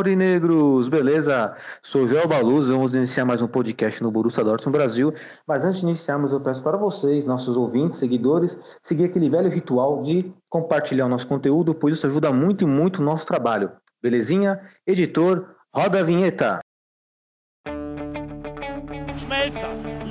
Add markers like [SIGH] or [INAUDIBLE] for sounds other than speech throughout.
Aurinegros! Beleza? Sou Joel Baluz, vamos iniciar mais um podcast no Borussia Dortmund Brasil. Mas antes de iniciarmos, eu peço para vocês, nossos ouvintes, seguidores, seguir aquele velho ritual de compartilhar o nosso conteúdo, pois isso ajuda muito e muito o nosso trabalho. Belezinha? Editor, roda a vinheta! Schmelzer,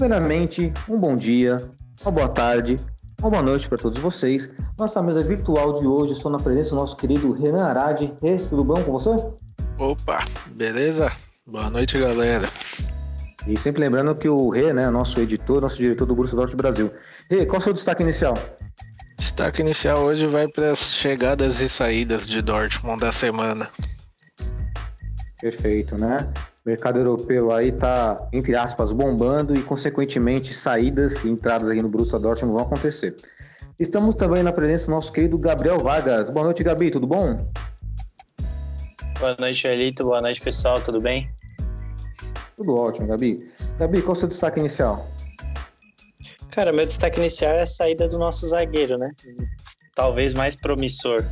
Primeiramente, um bom dia, uma boa tarde, uma boa noite para todos vocês. Nossa mesa virtual de hoje, estou na presença do nosso querido Renan Arade. Rê, tudo bom com você? Opa, beleza? Boa noite, galera. E sempre lembrando que o Rê, né, nosso editor, nosso diretor do Borussia Dortmund Brasil. Rê, qual é o seu destaque inicial? Destaque inicial hoje vai para as chegadas e saídas de Dortmund da semana. Perfeito, né? O mercado europeu aí tá, entre aspas, bombando e, consequentemente, saídas e entradas aqui no Borussia Dortmund vão acontecer. Estamos também na presença do nosso querido Gabriel Vargas. Boa noite, Gabi, tudo bom? Boa noite, Elito. Boa noite, pessoal. Tudo bem? Tudo ótimo, Gabi. Gabi, qual é o seu destaque inicial? Cara, meu destaque inicial é a saída do nosso zagueiro, né? Talvez mais promissor.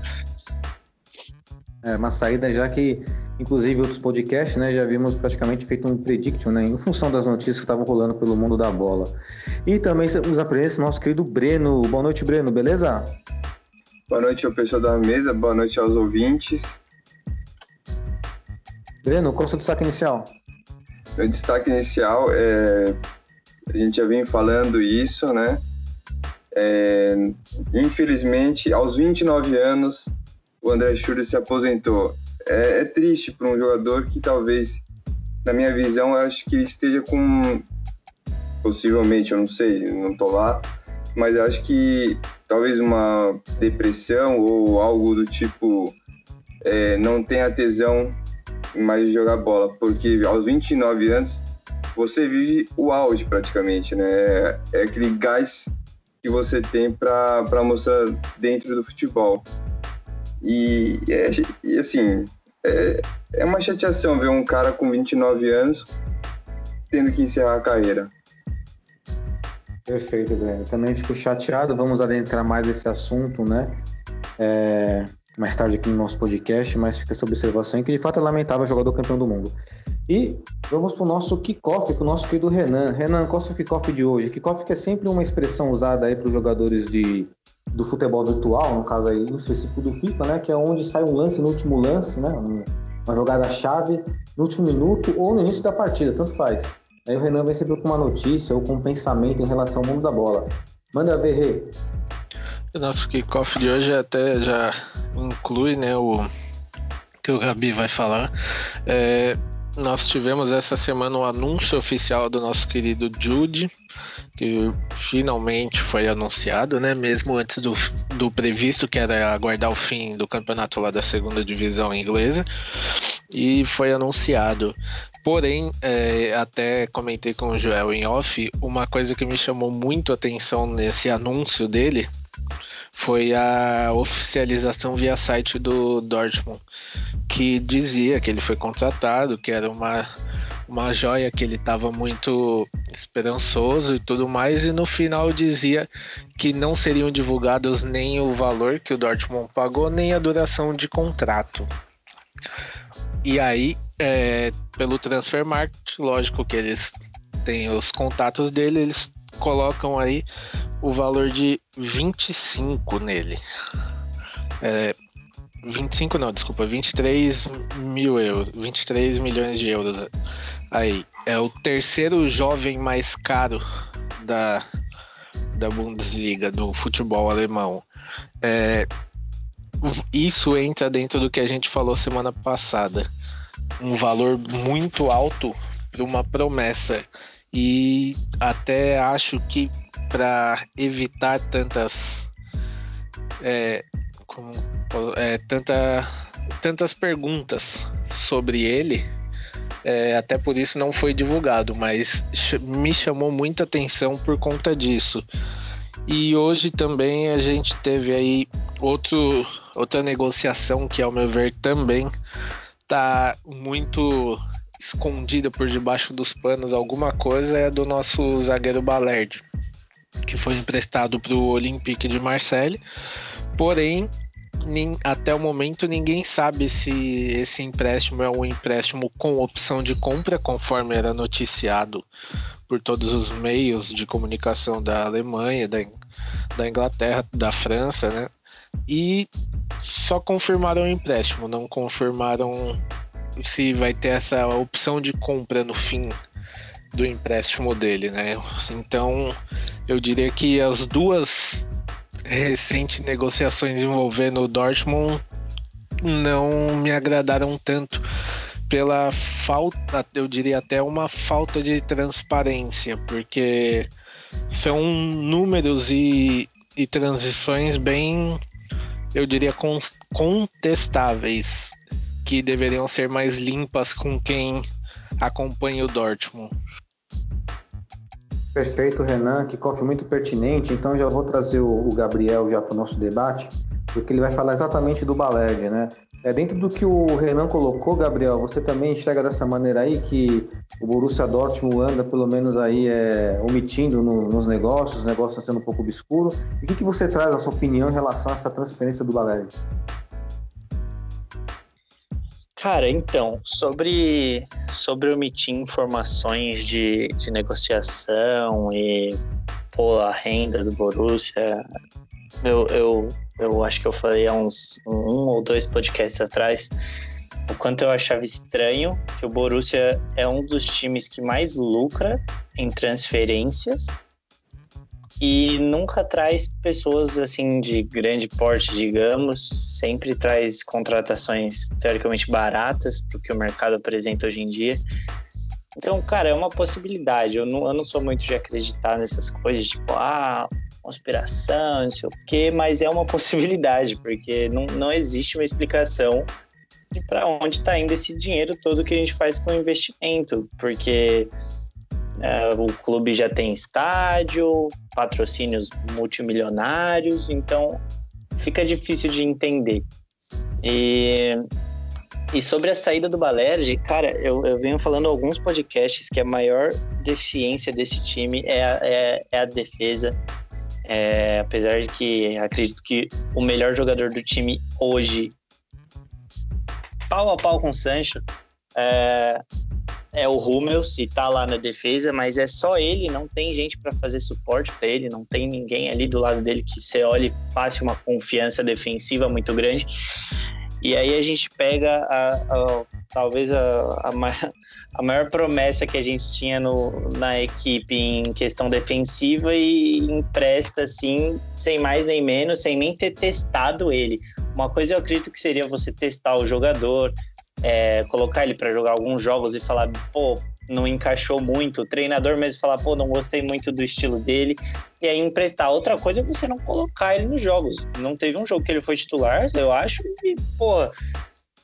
É uma saída já que, inclusive, outros podcasts, né, já vimos praticamente feito um prediction, né, em função das notícias que estavam rolando pelo mundo da bola. E também estamos na presença do nosso querido Breno. Boa noite, Breno, beleza? Boa noite ao pessoal da mesa, boa noite aos ouvintes. Breno, qual é o seu destaque inicial? Meu destaque inicial é. A gente já vem falando isso, né? É, infelizmente, aos 29 anos, o André Schurrer se aposentou. É, é triste para um jogador que talvez, na minha visão, eu acho que ele esteja com. Possivelmente, eu não sei, não tô lá, mas eu acho que talvez uma depressão ou algo do tipo é, não tenha tesão mais jogar bola, porque aos 29 anos você vive o auge praticamente, né? É, aquele gás que você tem para mostrar dentro do futebol. E, e assim, é, é uma chateação ver um cara com 29 anos tendo que encerrar a carreira. Perfeito, Breno. Também fico chateado. Vamos adentrar mais nesse assunto, né? É, mais tarde aqui no nosso podcast, mas fica essa observação que de fato é lamentável o jogador campeão do mundo. E vamos para o nosso kickoff com o nosso querido Renan. Renan, qual é o seu kickoff de hoje? Kickoff que é sempre uma expressão usada aí para os jogadores de, do futebol virtual, no caso aí no específico do FIFA, né? Que é onde sai um lance no último lance, né? Uma jogada-chave no último minuto ou no início da partida, tanto faz. Aí o Renan vem sempre com uma notícia ou com um pensamento em relação ao mundo da bola. Manda ver, Rê. Nosso kickoff de hoje até já inclui né, o que o Gabi vai falar. É, nós tivemos essa semana o anúncio oficial do nosso querido Jude, que finalmente foi anunciado, né? Mesmo antes do, do previsto, que era aguardar o fim do campeonato lá da segunda divisão inglesa, e foi anunciado. Porém, é, até comentei com o Joel em off, uma coisa que me chamou muito a atenção nesse anúncio dele foi a oficialização via site do Dortmund, que dizia que ele foi contratado, que era uma, uma joia que ele estava muito esperançoso e tudo mais, e no final dizia que não seriam divulgados nem o valor que o Dortmund pagou, nem a duração de contrato. E aí, é, pelo Transfer Market, lógico que eles têm os contatos dele, eles colocam aí o valor de 25 nele. É, 25 não, desculpa, 23 mil euros, 23 milhões de euros Aí, é o terceiro jovem mais caro da, da Bundesliga, do futebol alemão. É, isso entra dentro do que a gente falou semana passada. Um valor muito alto para uma promessa. E até acho que para evitar tantas. É, como, é, tanta, tantas perguntas sobre ele, é, até por isso não foi divulgado, mas me chamou muita atenção por conta disso. E hoje também a gente teve aí outro, outra negociação que, ao meu ver, também tá muito escondida por debaixo dos panos. Alguma coisa é do nosso zagueiro Balerd, que foi emprestado para o Olympique de Marseille. Porém, até o momento ninguém sabe se esse empréstimo é um empréstimo com opção de compra, conforme era noticiado por todos os meios de comunicação da Alemanha, da, da Inglaterra, da França, né? E só confirmaram o empréstimo, não confirmaram se vai ter essa opção de compra no fim do empréstimo dele, né? Então, eu diria que as duas recentes negociações envolvendo o Dortmund não me agradaram tanto pela falta, eu diria até uma falta de transparência, porque são números e, e transições bem, eu diria, contestáveis, que deveriam ser mais limpas com quem acompanha o Dortmund. Perfeito, Renan, que cofre muito pertinente. Então já vou trazer o Gabriel já para o nosso debate, porque ele vai falar exatamente do Balerj, né? É, dentro do que o Renan colocou, Gabriel, você também enxerga dessa maneira aí que o Borussia Dortmund anda pelo menos aí é, omitindo no, nos negócios, os negócios sendo um pouco obscuro. E o que, que você traz a sua opinião em relação a essa transferência do Balerj? Cara, então, sobre, sobre omitir informações de, de negociação e pô, a renda do Borussia, eu, eu, eu acho que eu falei há uns um ou dois podcasts atrás o quanto eu achava estranho que o Borussia é um dos times que mais lucra em transferências e nunca traz pessoas assim de grande porte, digamos, sempre traz contratações teoricamente baratas para o que o mercado apresenta hoje em dia. Então, cara, é uma possibilidade. Eu não, eu não sou muito de acreditar nessas coisas, tipo, ah, conspiração, não sei o quê, mas é uma [LAUGHS] possibilidade, porque não, não existe uma explicação de para onde está indo esse dinheiro todo que a gente faz com investimento, porque o clube já tem estádio, patrocínios multimilionários, então fica difícil de entender. E, e sobre a saída do Balerj, cara, eu, eu venho falando alguns podcasts que a maior deficiência desse time é a, é, é a defesa. É, apesar de que acredito que o melhor jogador do time hoje, pau a pau com o Sancho, é, é o Hummels e tá lá na defesa, mas é só ele, não tem gente para fazer suporte para ele, não tem ninguém ali do lado dele que você olhe passe uma confiança defensiva muito grande. E aí a gente pega a, a, talvez a, a maior promessa que a gente tinha no, na equipe em questão defensiva e empresta assim, sem mais nem menos, sem nem ter testado ele. Uma coisa eu acredito que seria você testar o jogador, é, colocar ele para jogar alguns jogos e falar, pô, não encaixou muito, o treinador mesmo falar, pô, não gostei muito do estilo dele, e aí emprestar. Outra coisa é você não colocar ele nos jogos. Não teve um jogo que ele foi titular, eu acho, e, pô,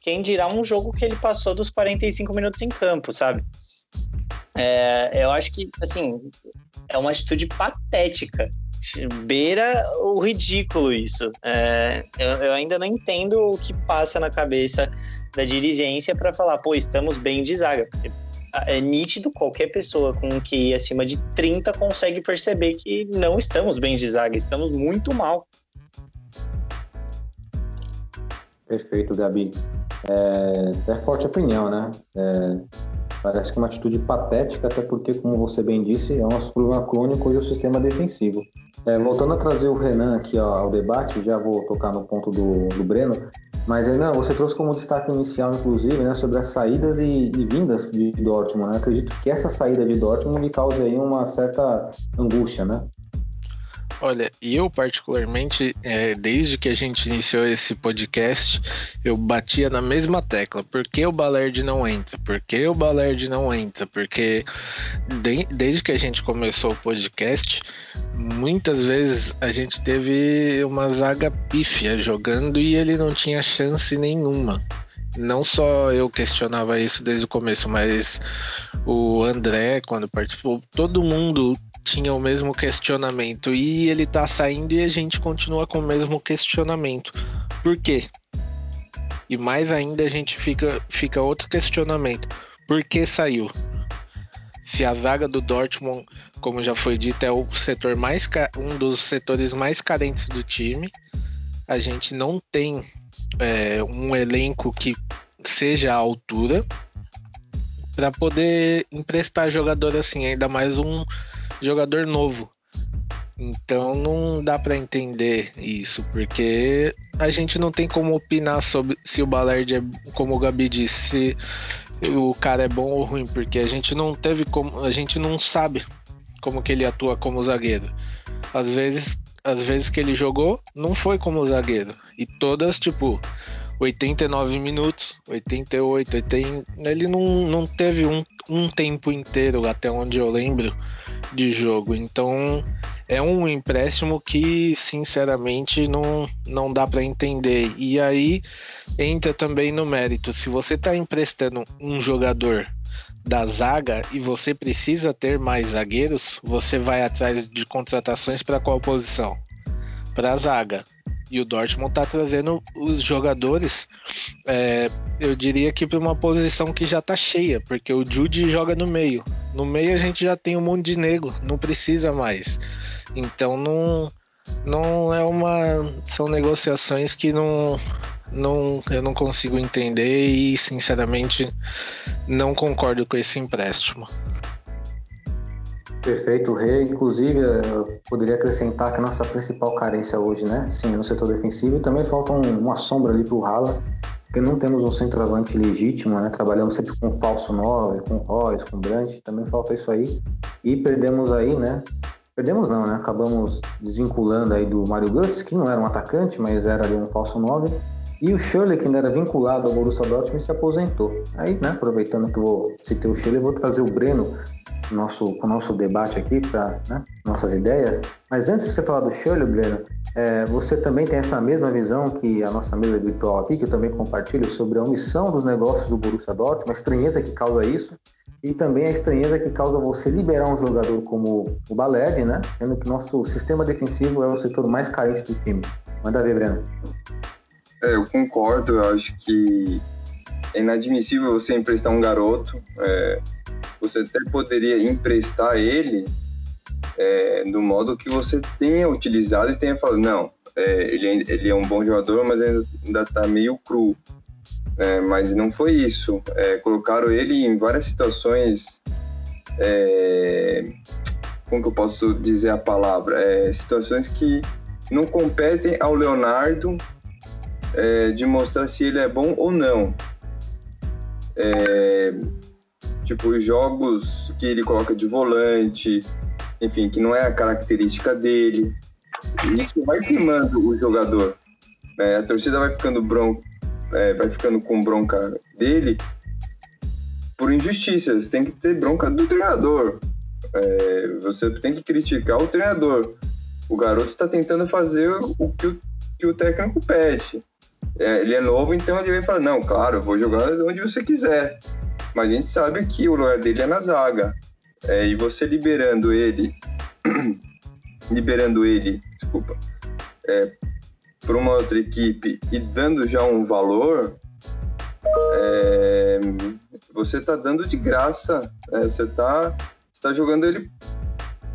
quem dirá um jogo que ele passou dos 45 minutos em campo, sabe? É, eu acho que, assim, é uma atitude patética. Beira o ridículo isso. É, eu, eu ainda não entendo o que passa na cabeça da dirigência para falar, pô, estamos bem de zaga. Porque é nítido, qualquer pessoa com QI acima de 30 consegue perceber que não estamos bem de zaga, estamos muito mal. Perfeito, Gabi. É, é forte opinião, né? É, parece que é uma atitude patética, até porque, como você bem disse, é um problema crônico e o sistema defensivo. É, voltando a trazer o Renan aqui ó, ao debate, já vou tocar no ponto do, do Breno. Mas não, você trouxe como destaque inicial, inclusive, né, sobre as saídas e, e vindas de Dortmund. Né? Acredito que essa saída de Dortmund me cause aí uma certa angústia, né? Olha, eu particularmente, é, desde que a gente iniciou esse podcast, eu batia na mesma tecla. Por que o Balerd não entra? Por que o Balerd não entra? Porque de, desde que a gente começou o podcast, muitas vezes a gente teve uma zaga pífia jogando e ele não tinha chance nenhuma não só eu questionava isso desde o começo, mas o André, quando participou, todo mundo tinha o mesmo questionamento e ele tá saindo e a gente continua com o mesmo questionamento. Por quê? E mais ainda a gente fica, fica outro questionamento. Por que saiu? Se a zaga do Dortmund, como já foi dito, é o setor mais um dos setores mais carentes do time, a gente não tem é, um elenco que seja à altura para poder emprestar jogador assim, ainda mais um jogador novo. Então não dá para entender isso, porque a gente não tem como opinar sobre se o Ballard é, como o Gabi disse, se o cara é bom ou ruim, porque a gente não teve como, a gente não sabe como que ele atua como zagueiro. Às vezes, às vezes que ele jogou, não foi como zagueiro. E todas, tipo, 89 minutos, 88, 80, ele não, não teve um, um tempo inteiro, até onde eu lembro, de jogo. Então é um empréstimo que, sinceramente, não, não dá para entender. E aí entra também no mérito. Se você está emprestando um jogador da zaga e você precisa ter mais zagueiros, você vai atrás de contratações para qual posição? Para zaga. E o Dortmund está trazendo os jogadores, é, eu diria que para uma posição que já está cheia, porque o Jude joga no meio. No meio a gente já tem um monte de nego, não precisa mais. Então não, não é uma. São negociações que não, não, eu não consigo entender e, sinceramente, não concordo com esse empréstimo. Perfeito, Rei. Inclusive, eu poderia acrescentar que a nossa principal carência hoje, né? Sim, é no setor defensivo, e também falta um, uma sombra ali para o Rala, porque não temos um centroavante legítimo, né? Trabalhamos sempre com falso 9, com Royce, com Brandt, também falta isso aí. E perdemos aí, né? Perdemos não, né? Acabamos desvinculando aí do Mario Götze, que não era um atacante, mas era ali um falso 9. E o Shirley, que ainda era vinculado ao Borussia Dortmund, se aposentou. Aí, né, aproveitando que eu vou citar o Shirley, vou trazer o Breno nosso, com o nosso debate aqui, para né, nossas ideias. Mas antes de você falar do Shirley, Breno, é, você também tem essa mesma visão que a nossa mesa virtual aqui, que eu também compartilho, sobre a omissão dos negócios do Borussia Dortmund, a estranheza que causa isso, e também a estranheza que causa você liberar um jogador como o Baled, né? Sendo que nosso sistema defensivo é o setor mais carente do time. Manda ver, Breno. É, eu concordo, eu acho que é inadmissível você emprestar um garoto. É, você até poderia emprestar ele é, do modo que você tenha utilizado e tenha falado, não, é, ele, ele é um bom jogador, mas ainda está meio cru. É, mas não foi isso. É, colocaram ele em várias situações. É, como que eu posso dizer a palavra? É, situações que não competem ao Leonardo de mostrar se ele é bom ou não. É, tipo, jogos que ele coloca de volante, enfim, que não é a característica dele. Isso vai queimando o jogador. Né? A torcida vai ficando bronca, é, vai ficando com bronca dele por injustiças. Tem que ter bronca do treinador. É, você tem que criticar o treinador. O garoto está tentando fazer o que o, que o técnico pede. É, ele é novo, então ele vai falar: não, claro, vou jogar onde você quiser. Mas a gente sabe que o lugar dele é na zaga. É, e você liberando ele, [CLEARS THROAT] liberando ele, desculpa, é, para uma outra equipe e dando já um valor, é, você está dando de graça. É, você está tá jogando ele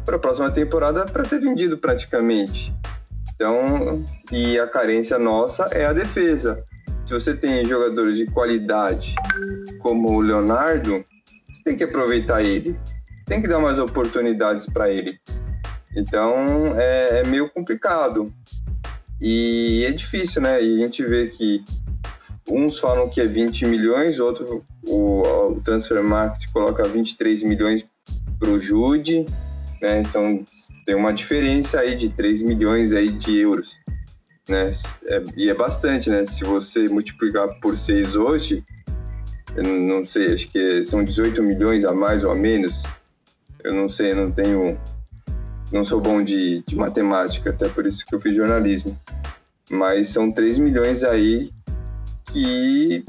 para a próxima temporada para ser vendido praticamente. Então, e a carência nossa é a defesa. Se você tem jogadores de qualidade como o Leonardo, você tem que aproveitar ele. Tem que dar mais oportunidades para ele. Então, é, é, meio complicado. E é difícil, né? E a gente vê que uns falam que é 20 milhões, outro o, o Transfer Market coloca 23 milhões para o Jude, né? Então tem uma diferença aí de 3 milhões aí de euros, né? É, e é bastante, né? Se você multiplicar por 6 hoje, eu não sei, acho que são 18 milhões a mais ou a menos. Eu não sei, não tenho não sou bom de, de matemática, até por isso que eu fiz jornalismo. Mas são 3 milhões aí que,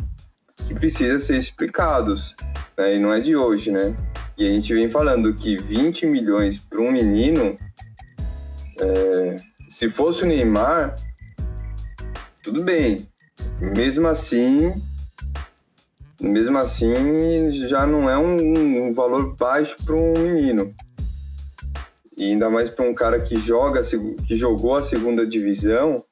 que precisa ser explicados, né? E não é de hoje, né? E a gente vem falando que 20 milhões para um menino, é, se fosse o Neymar, tudo bem. Mesmo assim, mesmo assim, já não é um, um valor baixo para um menino. E ainda mais para um cara que joga, que jogou a segunda divisão.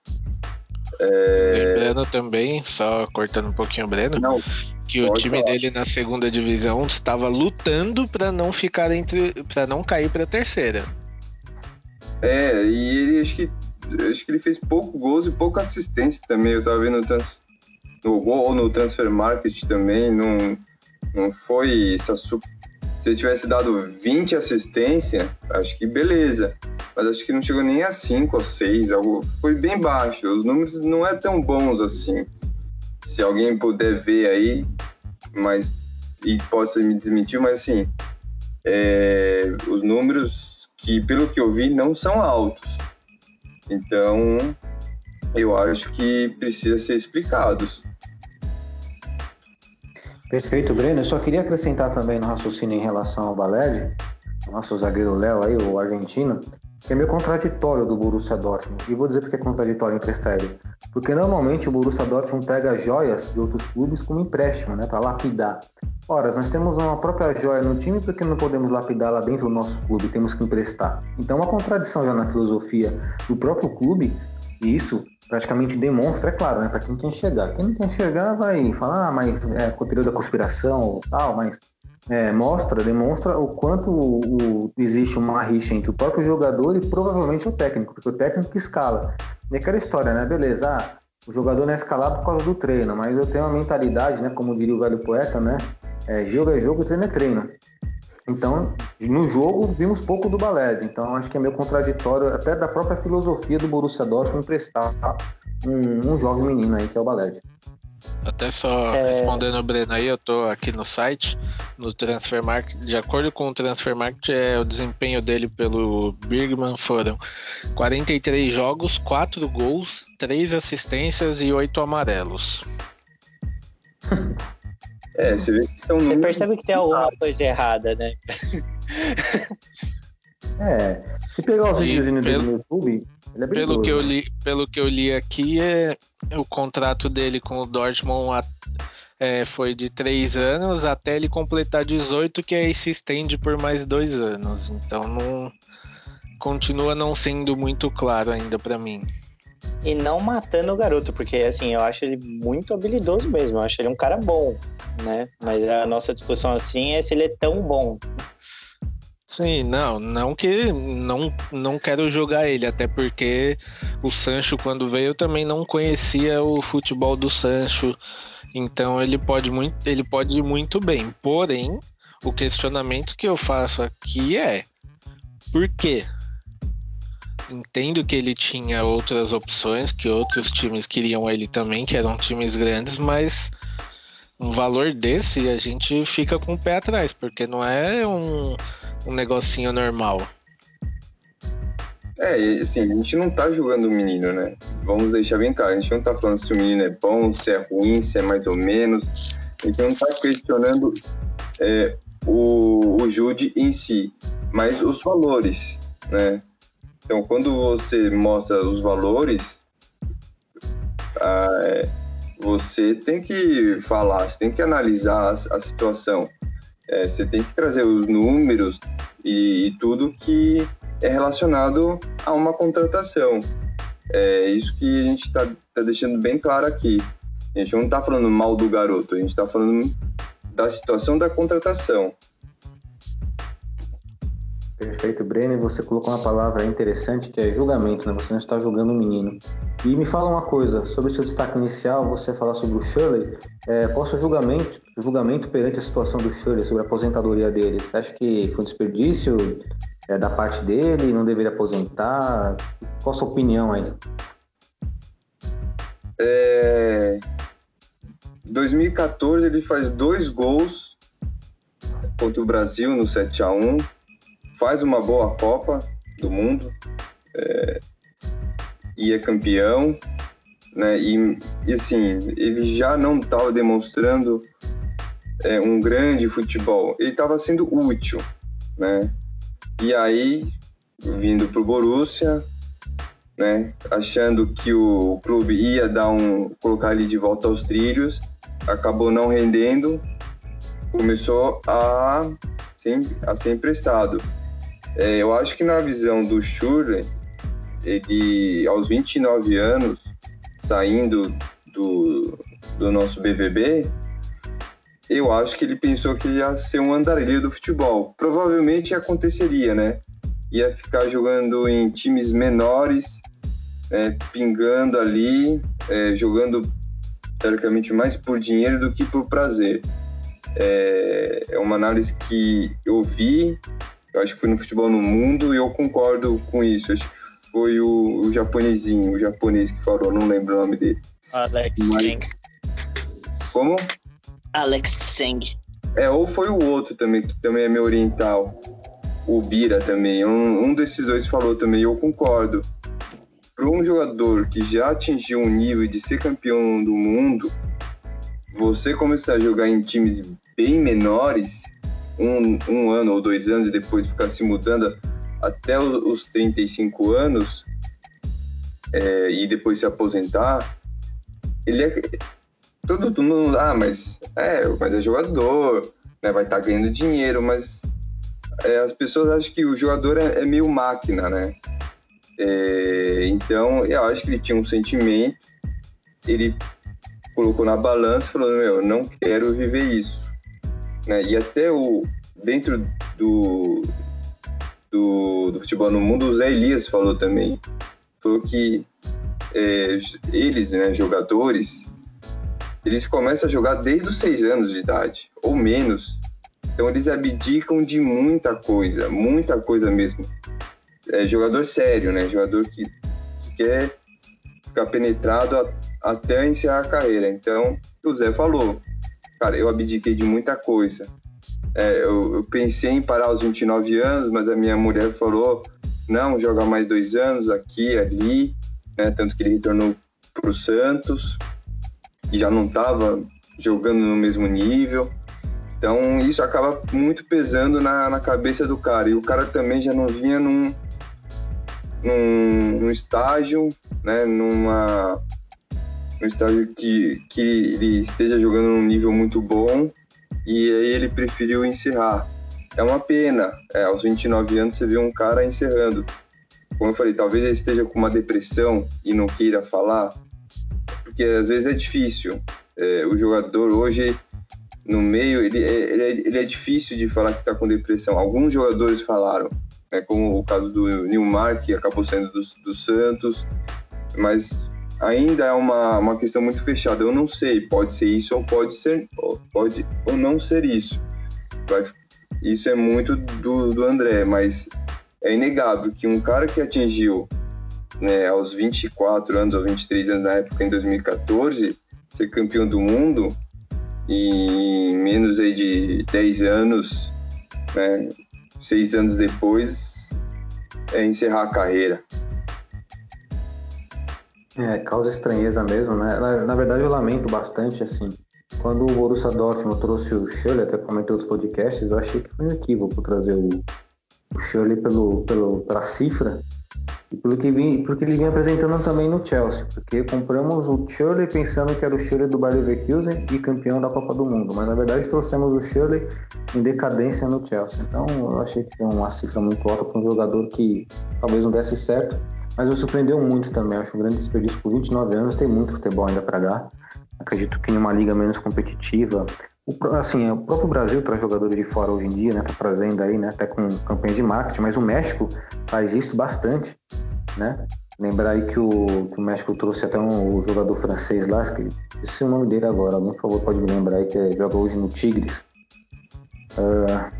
É... Lembrando também, só cortando um pouquinho o Breno, não, que o time falar. dele na segunda divisão estava lutando para não ficar entre, para não cair para a terceira. É, e ele acho que acho que ele fez pouco gols e pouca assistência também. Eu tava vendo no, trans, no gol no transfer market também, não não foi essa se ele tivesse dado 20 assistência, acho que beleza. Mas acho que não chegou nem a 5 ou 6, algo foi bem baixo. Os números não é tão bons assim. Se alguém puder ver aí, mas e pode me desmentir, mas assim, é, os números que pelo que eu vi não são altos. Então, eu acho que precisa ser explicados. Perfeito, Breno. Eu só queria acrescentar também no raciocínio em relação ao Baled, nosso zagueiro Léo aí, o argentino, é meio contraditório do Borussia Dortmund. E vou dizer porque é contraditório emprestar ele. Porque normalmente o Borussia Dortmund pega joias de outros clubes como empréstimo, né, para lapidar. Ora, nós temos uma própria joia no time porque não podemos lapidá-la dentro do nosso clube, temos que emprestar. Então, uma contradição já na filosofia do próprio clube, e isso praticamente demonstra, é claro, né, para quem quer enxergar. Quem não quer enxergar vai falar, ah, mas é teoria da conspiração ou tal, mas é, mostra, demonstra o quanto o, o, existe uma rixa entre o próprio jogador e provavelmente o técnico, porque o técnico escala. E aquela história, né? Beleza, ah, o jogador não é escalado por causa do treino, mas eu tenho uma mentalidade, né? Como diria o velho poeta, né? É, jogo é jogo, treino é treino. Então, no jogo, vimos pouco do Baled. Então, acho que é meio contraditório até da própria filosofia do Borussia Dortmund emprestar um, um jovem menino aí, que é o Baled. Até só é... respondendo o Breno aí, eu tô aqui no site, no Transfer Market. De acordo com o Transfer Market, é, o desempenho dele pelo Birgman foram 43 jogos, 4 gols, 3 assistências e 8 amarelos. É, você vê que são Você percebe que tem alguma coisa errada, né? é, se pegar os vídeos dele no YouTube, é pelo que eu li, Pelo que eu li aqui, é, o contrato dele com o Dortmund é, foi de três anos até ele completar 18, que aí se estende por mais dois anos. Então não continua não sendo muito claro ainda para mim. E não matando o garoto, porque assim, eu acho ele muito habilidoso mesmo, eu acho ele um cara bom né? Mas a nossa discussão assim é se ele é tão bom. Sim, não, não que não, não quero jogar ele, até porque o Sancho quando veio eu também não conhecia o futebol do Sancho, então ele pode muito, ele pode ir muito bem. Porém, o questionamento que eu faço aqui é por quê? Entendo que ele tinha outras opções, que outros times queriam ele também, que eram times grandes, mas um valor desse, a gente fica com o pé atrás, porque não é um, um negocinho normal. É, assim, a gente não tá julgando o menino, né? Vamos deixar bem claro, a gente não tá falando se o menino é bom, se é ruim, se é mais ou menos. A gente não tá questionando é, o, o Jude em si, mas os valores, né? Então, quando você mostra os valores, ah, é, você tem que falar, você tem que analisar a, a situação, é, você tem que trazer os números e, e, tudo que é relacionado a uma contratação. É isso que a gente está tá deixando bem claro aqui. A gente não está falando mal do garoto, a gente está falando da situação da contratação. Perfeito, Brenner. Você colocou uma palavra interessante que é julgamento, né? Você não está julgando o menino. E me fala uma coisa, sobre seu destaque inicial, você falar sobre o Shirley. É, qual o seu julgamento, julgamento perante a situação do Shirley, sobre a aposentadoria dele? Você acha que foi um desperdício é, da parte dele, não deveria aposentar? Qual a sua opinião aí? É... 2014 ele faz dois gols contra o Brasil no 7 a 1 faz uma boa Copa do Mundo é, e é campeão, né? E, e assim, ele já não estava demonstrando é, um grande futebol, ele estava sendo útil, né? E aí, vindo para o Borussia, né? Achando que o clube ia dar um colocar ele de volta aos trilhos, acabou não rendendo, começou a ser, a ser emprestado. É, eu acho que na visão do Schürrle, ele, aos 29 anos, saindo do, do nosso BVB, eu acho que ele pensou que ia ser um andarilho do futebol. Provavelmente aconteceria, né? Ia ficar jogando em times menores, é, pingando ali, é, jogando teoricamente mais por dinheiro do que por prazer. É, é uma análise que eu vi eu acho que foi no futebol no mundo e eu concordo com isso. Acho que foi o, o japonesinho, o japonês que falou, não lembro o nome dele. Alex Mas- Seng. Como? Alex Seng. É, ou foi o outro também, que também é meu oriental. O Bira também. Um, um desses dois falou também, e eu concordo. Para um jogador que já atingiu um nível de ser campeão do mundo, você começar a jogar em times bem menores, um, um ano ou dois anos, e depois ficar se mudando até os 35 anos, é, e depois se aposentar, ele é, todo mundo, ah, mas é, mas é jogador, né, vai estar ganhando dinheiro, mas é, as pessoas acham que o jogador é, é meio máquina, né? É, então, eu acho que ele tinha um sentimento, ele colocou na balança e falou, meu, não quero viver isso. Né? E até o, dentro do, do, do futebol no mundo, o Zé Elias falou também, falou que é, eles, né, jogadores, eles começam a jogar desde os seis anos de idade, ou menos. Então eles abdicam de muita coisa, muita coisa mesmo. É jogador sério, né? Jogador que, que quer ficar penetrado a- até encerrar a carreira. Então, o Zé falou, cara, eu abdiquei de muita coisa. É, eu, eu pensei em parar aos 29 anos, mas a minha mulher falou, não, joga mais dois anos aqui, ali, né? Tanto que ele retornou para o Santos e já não estava jogando no mesmo nível. Então isso acaba muito pesando na, na cabeça do cara. E o cara também já não vinha num, num, num estágio, né, numa, num estágio que, que ele esteja jogando num nível muito bom. E aí ele preferiu encerrar. É uma pena. É, aos 29 anos você vê um cara encerrando. Como eu falei, talvez ele esteja com uma depressão e não queira falar, porque às vezes é difícil. É, o jogador hoje no meio, ele é, ele é, ele é difícil de falar que está com depressão. Alguns jogadores falaram, né, como o caso do Nilmar, que acabou saindo do, do Santos, mas ainda é uma, uma questão muito fechada. Eu não sei, pode ser isso ou pode ser, pode ou não ser isso. Isso é muito do, do André, mas é inegável que um cara que atingiu né, aos 24 anos ou 23 anos na época, em 2014, ser campeão do mundo, e em menos aí de 10 anos, né, seis anos depois, é encerrar a carreira. É, causa estranheza mesmo, né? Na, na verdade, eu lamento bastante, assim. Quando o Borussia Dortmund trouxe o Schürrle, até comentei nos podcasts, eu achei que foi um equívoco trazer o, o Schürrle pelo, pelo, pela cifra e pelo que, vim, pelo que ele vinha apresentando também no Chelsea. Porque compramos o Schürrle pensando que era o Schürrle do Bayer Leverkusen e campeão da Copa do Mundo. Mas, na verdade, trouxemos o Schürrle em decadência no Chelsea. Então, eu achei que foi uma cifra muito alta para um jogador que talvez não desse certo. Mas me surpreendeu muito também. Acho um grande desperdício por 29 anos. Tem muito futebol ainda para dar. Acredito que em uma liga menos competitiva, o assim, o próprio Brasil traz jogadores de fora hoje em dia, né? Tá trazendo aí, né? Até com campanhas de marketing, mas o México faz isso bastante, né? Lembrar aí que o, que o México trouxe até um, o jogador francês lá, que esse é o nome dele agora, alguém por favor pode me lembrar aí, que joga hoje no Tigres. Ah,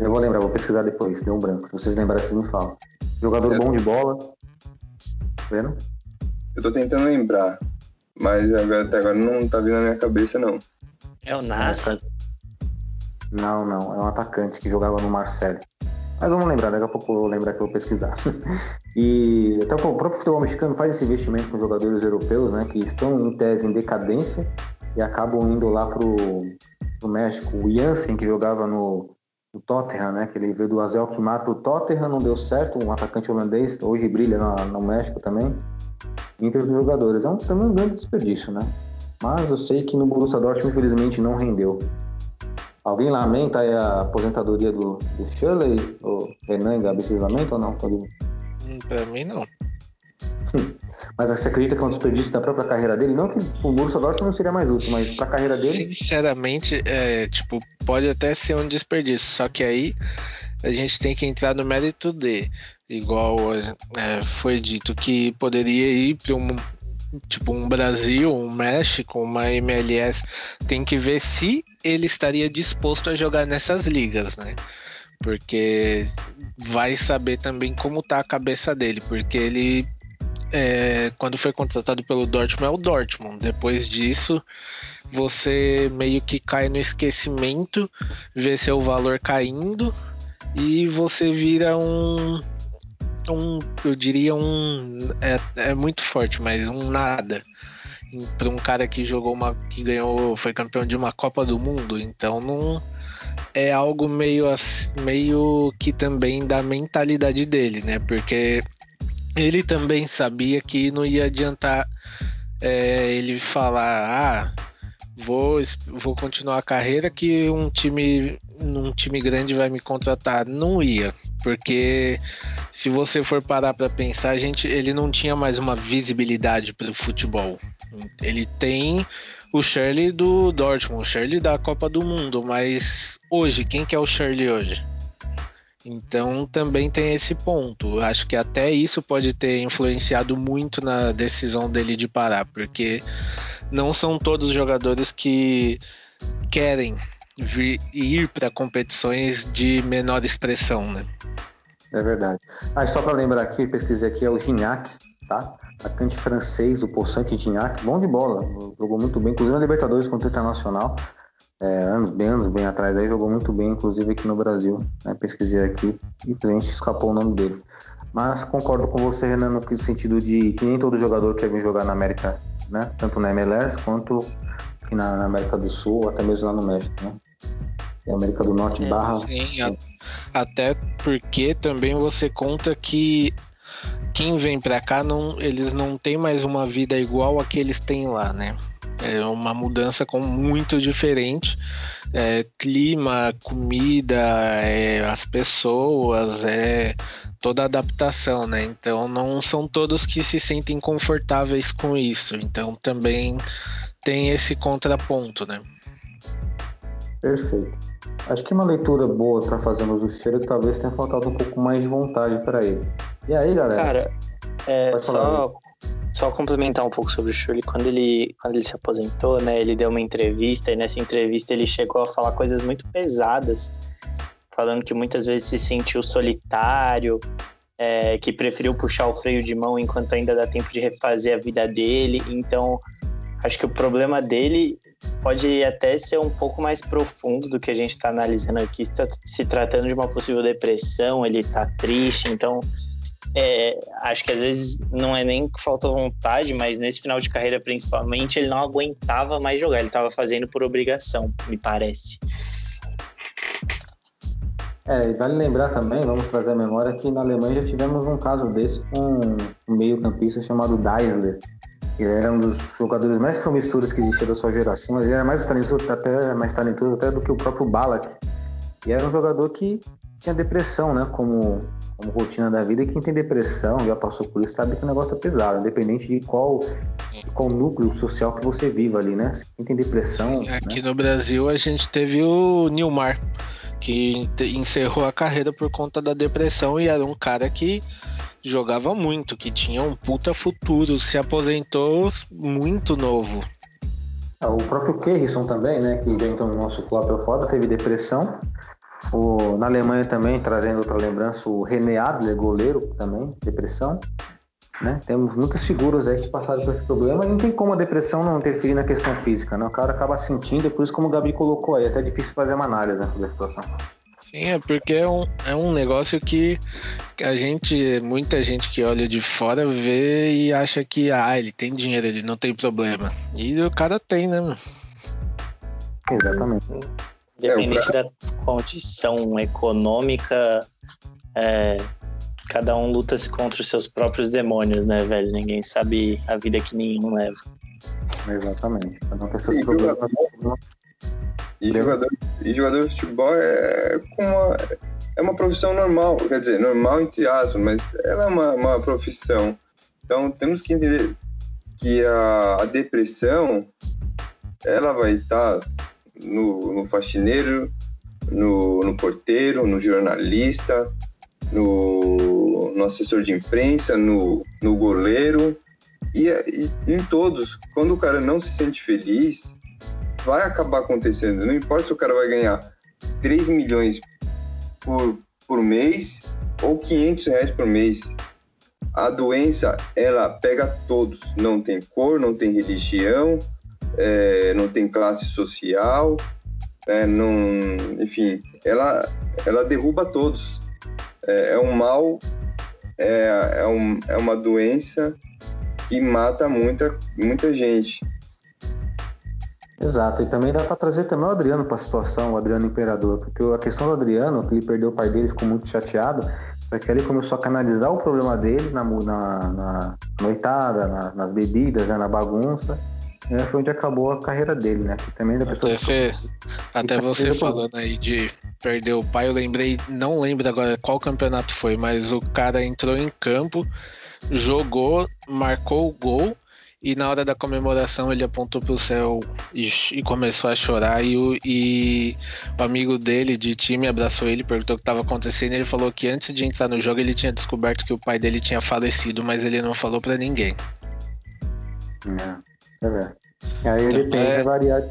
eu vou lembrar, vou pesquisar depois, deu um branco. Se vocês lembrarem, vocês me falam. Jogador É. bom de bola. Vendo? Eu tô tentando lembrar, mas agora, até agora não tá vindo na minha cabeça, não. É o Nasser. Não, não, é um atacante que jogava no Marcelo. Mas vamos lembrar, daqui a pouco eu vou lembrar que eu vou pesquisar. [LAUGHS] e até o próprio futebol mexicano faz esse investimento com jogadores europeus, né, que estão em tese em decadência e acabam indo lá pro, pro México. O Jansen, que jogava no, no Tottenham, né, que ele veio do Azel que mata o Tottenham, não deu certo, um atacante holandês, hoje brilha na- no México também. Entre os jogadores. É um, também um grande desperdício, né? Mas eu sei que no Borussia Dortmund, infelizmente, não rendeu. Alguém lamenta aí a aposentadoria do, do Shirley? O Renan e Gabi, vocês lamentam ou não? Hum, Pra mim, não. [LAUGHS] Mas você acredita que é um desperdício da própria carreira dele? Não que o Borussia Dortmund não seria mais útil, mas pra carreira dele... Sinceramente, é, tipo, pode até ser um desperdício, só que aí a gente tem que entrar no mérito de, igual é, foi dito, que poderia ir para um tipo um Brasil, um México, uma MLS, tem que ver se ele estaria disposto a jogar nessas ligas, né? Porque vai saber também como tá a cabeça dele, porque ele é, quando foi contratado pelo Dortmund é o Dortmund. Depois disso, você meio que cai no esquecimento, vê seu valor caindo e você vira um. um eu diria um. É, é muito forte, mas um nada. Para um cara que jogou uma. que ganhou. foi campeão de uma Copa do Mundo. Então não. É algo meio, meio que também da mentalidade dele, né? Porque ele também sabia que não ia adiantar é, ele falar, ah, vou, vou continuar a carreira que um time, um time grande vai me contratar. Não ia, porque se você for parar para pensar, gente, ele não tinha mais uma visibilidade para o futebol. Ele tem o Shirley do Dortmund, o Shirley da Copa do Mundo, mas hoje, quem que é o Shirley hoje? Então também tem esse ponto. Acho que até isso pode ter influenciado muito na decisão dele de parar, porque não são todos os jogadores que querem vir, ir para competições de menor expressão, né? É verdade. Ah, só pra lembrar aqui, pesquisei aqui, é o Gignac, tá? Atacante francês, o Poçante Gignac, bom de bola, jogou muito bem, inclusive na Libertadores contra o Internacional, é, anos bem, anos bem atrás, aí jogou muito bem, inclusive aqui no Brasil, né? pesquisei aqui e a gente escapou o nome dele. Mas concordo com você, Renan, no sentido de que nem todo jogador quer vir jogar na América, né? Tanto na MLS quanto aqui na, América do Sul, ou até mesmo lá no México, né? E a América do Norte barra Sim, a- até porque também você conta que quem vem pra cá não, eles não têm mais uma vida igual a que eles têm lá, né? É uma mudança com muito diferente. É, clima, comida, é, as pessoas, é toda a adaptação, né? Então não são todos que se sentem confortáveis com isso. Então também tem esse contraponto, né? Perfeito. Acho que uma leitura boa para fazermos o cheiro talvez tenha faltado um pouco mais de vontade para ele. E aí, galera? Cara, é, Pode falar, só, só complementar um pouco sobre o Shirley. Quando ele, quando ele se aposentou, né, ele deu uma entrevista e nessa entrevista ele chegou a falar coisas muito pesadas, falando que muitas vezes se sentiu solitário, é, que preferiu puxar o freio de mão enquanto ainda dá tempo de refazer a vida dele. Então, acho que o problema dele pode até ser um pouco mais profundo do que a gente está analisando aqui, tra- se tratando de uma possível depressão, ele tá triste, então é, acho que às vezes não é nem que falta vontade, mas nesse final de carreira principalmente ele não aguentava mais jogar, ele estava fazendo por obrigação, me parece. É, e vale lembrar também, vamos trazer a memória, que na Alemanha já tivemos um caso desse com um meio-campista chamado Deisler. Ele era um dos jogadores mais promissores que existia da sua geração, mas ele era mais talentoso até, mais talentoso até do que o próprio Balak. E era um jogador que tinha depressão, né, como, como rotina da vida. E quem tem depressão, já passou por isso, sabe que o negócio é pesado, independente de qual, de qual núcleo social que você viva ali, né? Quem tem depressão. Sim, aqui né? no Brasil a gente teve o Nilmar, que encerrou a carreira por conta da depressão e era um cara que jogava muito, que tinha um puta futuro, se aposentou muito novo. Ah, o próprio Kerrison também, né? Que já entrou no nosso flop é foda, teve depressão. O, na Alemanha também, trazendo outra lembrança, o René Adler, goleiro, também, depressão. Né? Temos muitas figuras aí que passaram por esse problema e não tem como a depressão não interferir na questão física, né? O cara acaba sentindo, é por isso como o Gabi colocou aí, é até difícil fazer uma análise né, da situação. Sim, é porque é um, é um negócio que, que a gente, muita gente que olha de fora vê e acha que, ah, ele tem dinheiro, ele não tem problema. E o cara tem, né? Exatamente. Independente da condição econômica, é, cada um luta contra os seus próprios demônios, né, velho? Ninguém sabe a vida que nenhum leva. Exatamente. Cada um tem seus E problemas. E jogador, e jogador de futebol é, uma, é uma profissão normal, quer dizer, normal entre aspas, mas ela é uma, uma profissão. Então temos que entender que a, a depressão ela vai estar no, no faxineiro, no, no porteiro, no jornalista, no, no assessor de imprensa, no, no goleiro e, e em todos. Quando o cara não se sente feliz, vai acabar acontecendo. Não importa se o cara vai ganhar 3 milhões por, por mês ou 500 reais por mês. A doença, ela pega todos. Não tem cor, não tem religião, é, não tem classe social, é, não, enfim, ela, ela derruba todos. É, é um mal, é, é, um, é uma doença que mata muita, muita gente. Exato, e também dá para trazer também o Adriano para a situação, o Adriano Imperador, porque a questão do Adriano, que ele perdeu o pai dele, ficou muito chateado, porque ele começou a canalizar o problema dele na, na, na noitada, na, nas bebidas, né, na bagunça, aí foi onde acabou a carreira dele, né? Também da pessoa Até, Fê, até você falando aí de perder o pai, eu lembrei, não lembro agora qual campeonato foi, mas o cara entrou em campo, jogou, marcou o gol e na hora da comemoração ele apontou pro céu e, e começou a chorar e o, e o amigo dele de time abraçou ele, perguntou o que estava acontecendo e ele falou que antes de entrar no jogo ele tinha descoberto que o pai dele tinha falecido, mas ele não falou para ninguém. É, é. E aí ele Então, tem é- que variar.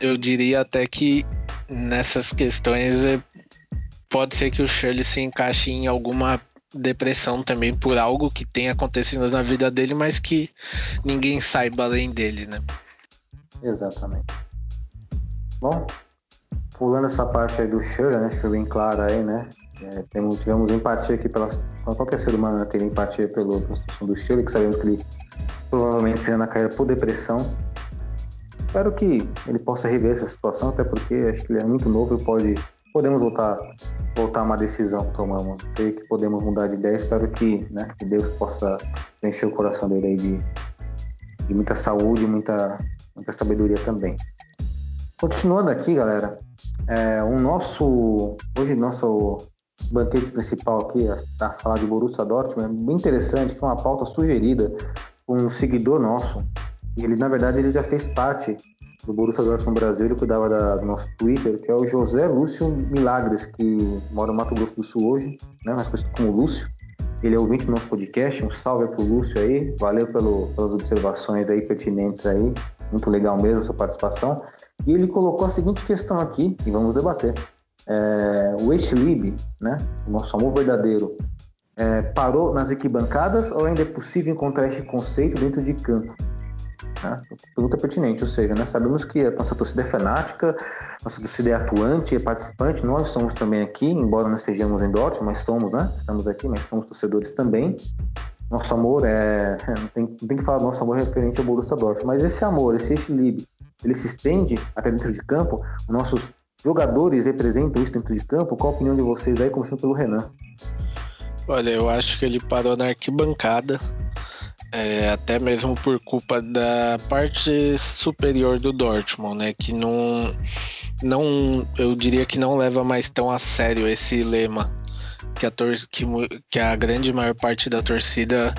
Eu diria até que nessas questões é, pode ser que o Shirley se encaixe em alguma depressão também por algo que tenha acontecido na vida dele, mas que ninguém saiba além dele, né? Exatamente. Bom, pulando essa parte aí do Shirley, né? Foi bem claro aí, né? É, temos, tivemos empatia aqui pela. Qualquer ser humano né, teria empatia pelo, pela situação do Shirley, que sabemos que ele provavelmente seria na carreira por depressão. Espero que ele possa rever essa situação, até porque acho que ele é muito novo e pode. Podemos voltar, voltar a uma decisão que tomamos. Creio que podemos mudar de ideia. Espero que, né, que Deus possa encher o coração dele de, de muita saúde, muita, muita sabedoria também. Continuando aqui, galera, é, o nosso hoje nosso banquete principal aqui, a, falar de Borussia Dortmund, é bem interessante, foi uma pauta sugerida por um seguidor nosso. Ele, na verdade, ele já fez parte do Borussia Dortmund Brasil, ele cuidava da- do nosso Twitter, que é o José Lúcio Milagres, que mora no Mato Grosso do Sul hoje, né, mais conhecido como Lúcio. Ele é ouvinte do nosso podcast, um salve pro Lúcio aí, valeu pelo, pelas observações aí pertinentes aí, muito legal mesmo a sua participação. E ele colocou a seguinte questão aqui, e vamos debater. É, o Ex-Lib, né, o nosso amor verdadeiro, é, parou nas arquibancadas ou ainda é possível encontrar esse conceito dentro de campo? Né? Pergunta pertinente, ou seja, né, sabemos que a nossa torcida é fanática, nossa torcida é atuante, é participante, nós somos também aqui, embora não estejamos em Dortmund, mas somos, né? Estamos aqui, mas somos torcedores também. Nosso amor é. Não tem, não tem que falar nosso amor referente ao Borussia Dortmund, mas esse amor, esse equilíbrio, ele se estende até dentro de campo. Os nossos jogadores representam isso dentro de campo. Qual a opinião de vocês aí, começando pelo Renan? Olha, eu acho que ele parou na arquibancada, é, até mesmo por culpa da parte superior do Dortmund, né? Que não, não, eu diria que não leva mais tão a sério esse lema que a, tor que, que a grande maior parte da torcida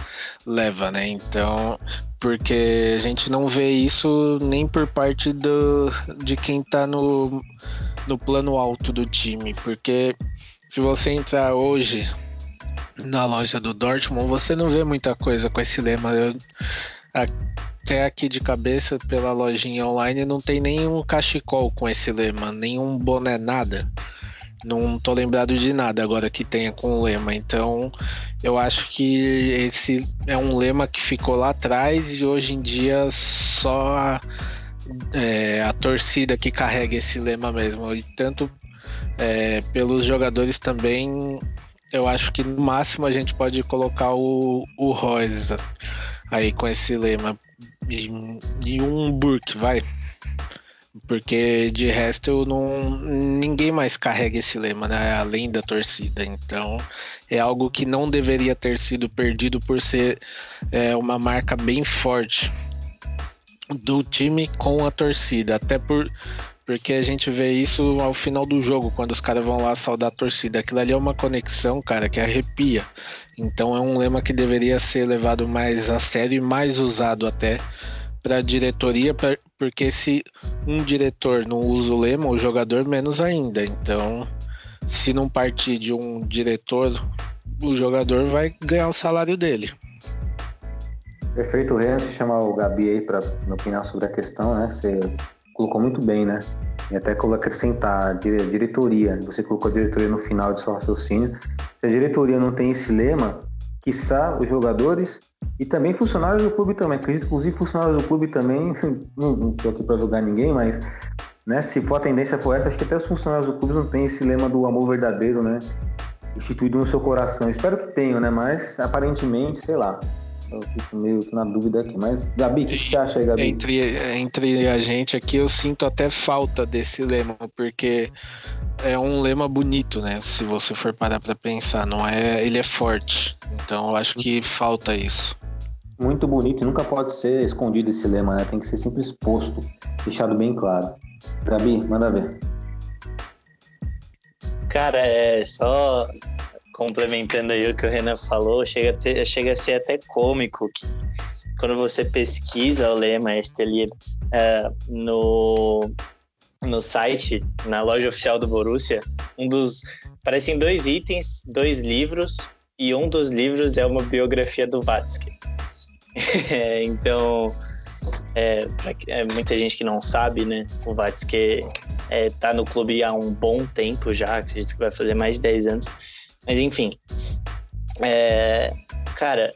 leva, né? Então, porque a gente não vê isso nem por parte do, de quem tá no, no plano alto do time, porque se você entrar hoje na loja do Dortmund, você não vê muita coisa com esse lema. Eu, até aqui de cabeça, pela lojinha online, não tem nenhum cachecol com esse lema, nenhum boné, nada. Não tô lembrado de nada agora que tenha com o lema. Então, eu acho que esse é um lema que ficou lá atrás e hoje em dia só a, é, a torcida que carrega esse lema mesmo. E tanto é, pelos jogadores também, eu acho que no máximo a gente pode colocar o, o Royce aí com esse lema. E, e um Burke, vai. Porque de resto eu não. ninguém mais carrega esse lema, né? Além da torcida. Então é algo que não deveria ter sido perdido por ser é, uma marca bem forte do time com a torcida. Até por, porque a gente vê isso ao final do jogo, quando os caras vão lá saudar a torcida. Aquilo ali é uma conexão, cara, que arrepia. Então é um lema que deveria ser levado mais a sério e mais usado até para a diretoria, porque se um diretor não usa o lema, o jogador menos ainda. Então, se não partir de um diretor, o jogador vai ganhar o salário dele. Perfeito, Renan, se chamar o Gabi aí para opinar sobre a questão, né? Você colocou muito bem, né? E até acrescentar a diretoria. Você colocou a diretoria no final de seu raciocínio. Se a diretoria não tem esse lema, quiçá os jogadores e também funcionários do clube também. Acredito, inclusive, funcionários do clube também, [LAUGHS] não estou aqui para julgar ninguém, mas né, se for a tendência for essa, acho que até os funcionários do clube não têm esse lema do amor verdadeiro, né? Instituído no seu coração. Espero que tenham, né? Mas aparentemente, sei lá. Eu fico meio na dúvida aqui. Mas, Gabi, o que, você acha aí, Gabi? Entre, entre a gente aqui, eu sinto até falta desse lema, porque é um lema bonito, né? Se você for parar para pensar, não é? Ele é forte. Então, eu acho que falta isso. Muito bonito, nunca pode ser escondido esse lema, né? Tem que ser sempre exposto, deixado bem claro. Gabi, manda ver. Cara, é só complementando aí o que o Renan falou, chega a, ter, chega a ser até cômico que quando você pesquisa o lema Estelier uh, no, no site, na loja oficial do Borussia, um dos. Dois itens, dois livros, e um dos livros é uma biografia do Watzke. [LAUGHS] então, é, pra, é, muita gente que não sabe, né? O Watzke é, tá no clube há um bom tempo já, acredito que vai fazer mais de 10 anos. Mas enfim. É, cara,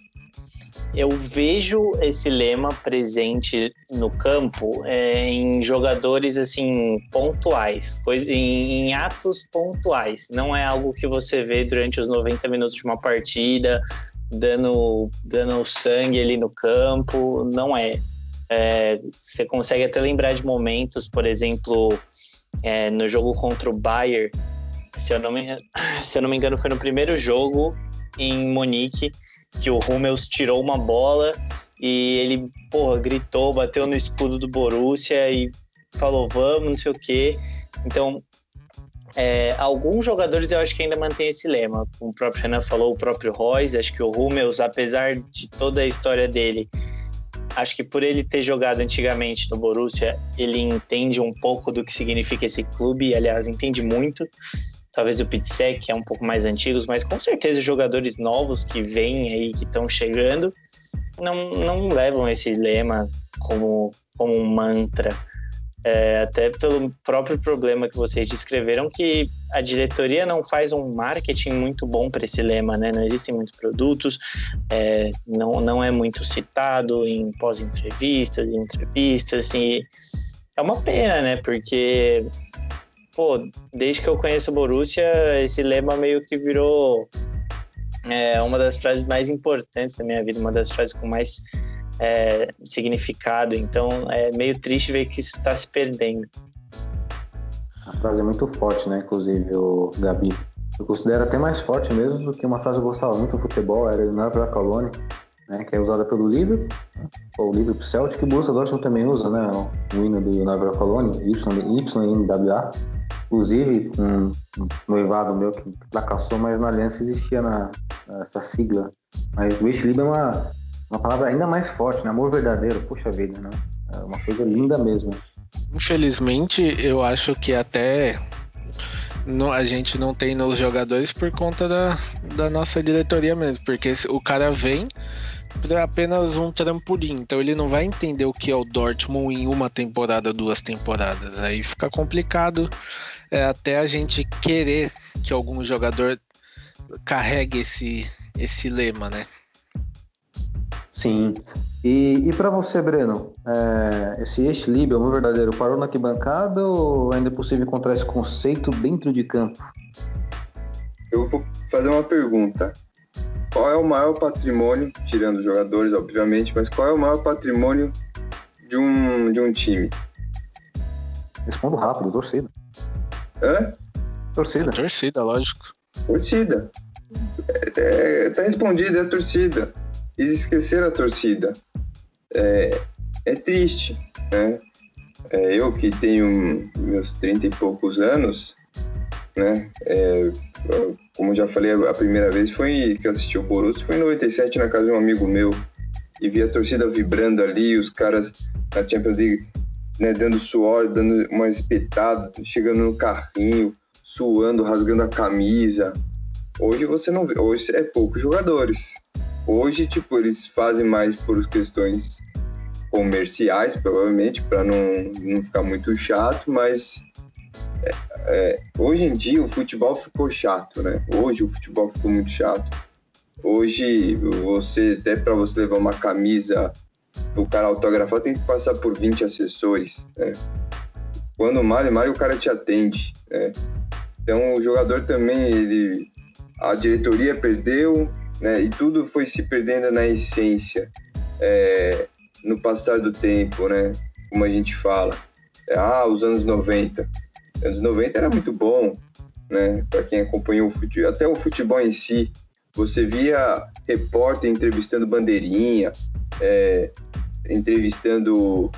eu vejo esse lema presente no campo é, em jogadores assim pontuais, em, em, atos pontuais. Não é algo que você vê durante os 90 minutos de uma partida, dando, dando sangue ali no campo. Não é. é você consegue até lembrar de momentos, por exemplo, é, no jogo contra o Bayern, se eu não me, [LAUGHS] se eu não me engano, foi no primeiro jogo em Monique que o Hummels tirou uma bola e ele, porra, gritou, bateu no escudo do Borussia e falou, vamos, não sei o quê. Então, é, alguns jogadores eu acho que ainda mantém esse lema. O próprio Renan falou, o próprio Royce, acho que o Hummels, apesar de toda a história dele, acho que por ele ter jogado antigamente no Borussia, ele entende um pouco do que significa esse clube, aliás, entende muito talvez o Pitsec, é um pouco mais antigos, mas com certeza jogadores novos que vêm aí, que estão chegando, não, não levam esse lema como, como um mantra. É, até pelo próprio problema que vocês descreveram, que a diretoria não faz um marketing muito bom para esse lema, né? Não existem muitos produtos, é, não, não é muito citado em pós-entrevistas, em entrevistas, e é uma pena, né? Porque pô, desde que eu conheço o Borussia, esse lema meio que virou é, uma das frases mais importantes da minha vida, uma das frases com mais é, significado. Então é meio triste ver que isso está se perdendo. A frase é muito forte, né? Inclusive, o Gabi. Eu considero até mais forte mesmo do que uma frase que eu gostava muito no futebol, era o Navra Colônia, né? Que é usada pelo Liverpool, ou o Liverpool Celtic, que o Borussia Dortmund também usa, né? O hino do Navra Colônia, YNWA Inclusive, um noivado meu que fracassou, mas na aliança existia na, essa sigla. Mas o Wish é uma, uma palavra ainda mais forte, né? Amor verdadeiro, puxa vida, né? É uma coisa linda mesmo. Infelizmente, eu acho que até a gente não tem nos jogadores por conta da, da nossa diretoria mesmo, porque o cara vem para apenas um trampolim, então ele não vai entender o que é o Dortmund em uma temporada, duas temporadas. Aí fica complicado é, até a gente querer que algum jogador carregue esse, esse lema, né? Sim. E, e para você, Breno, é, esse ex-Lib, é um verdadeiro, parou na arquibancada ou ainda é possível encontrar esse conceito dentro de campo? Eu vou fazer uma pergunta. Qual é o maior patrimônio, tirando os jogadores, obviamente, mas qual é o maior patrimônio de um, de um time? Respondo rápido, torcida. Hã? Torcida. A torcida, lógico. Torcida. É, é, tá respondido, é a torcida. Eles esqueceram a torcida é, é triste, né? É, eu que tenho meus 30 e poucos anos, né? É, como já falei, a primeira vez foi que eu assisti o Borussia foi em 97 na casa de um amigo meu e vi a torcida vibrando ali, os caras na Champions League né, dando suor, dando uma espetada, chegando no carrinho, suando, rasgando a camisa. Hoje você não vê, hoje é poucos jogadores. Hoje, tipo, eles fazem mais por questões comerciais, provavelmente, para não, não ficar muito chato, mas é, é, hoje em dia o futebol ficou chato, né? Hoje o futebol ficou muito chato. Hoje você, até para você levar uma camisa o cara autografar, tem que passar por 20 assessores, né? Quando o Mário, Mário o cara te atende, né? Então o jogador também, ele, a diretoria perdeu, né? E tudo foi se perdendo na essência. É, no passar do tempo, né? Como a gente fala. É, ah, os anos 90. Os anos 90 era muito bom, né? Para quem acompanhou o futebol, até o futebol em si. Você via repórter entrevistando bandeirinha, é, entrevistando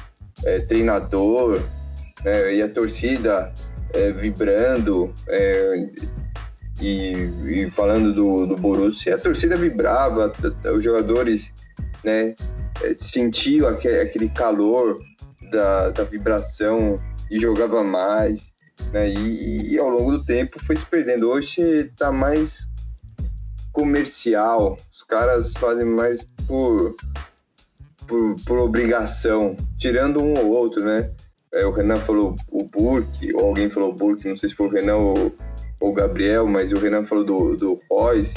é, treinador, né? e a torcida é, vibrando é, e, e, falando do, do Borussia, a torcida vibrava, os jogadores né, é, sentiu aquele calor da, da vibração e jogava mais. Né? E, e, ao longo do tempo foi se perdendo. Hoje está mais comercial, os caras fazem mais por, por, por, obrigação, tirando um ou outro, né? É, o Renan falou o Burke, ou alguém falou o Burke, não sei se foi o Renan ou o Gabriel, mas o Renan falou do, do Royce.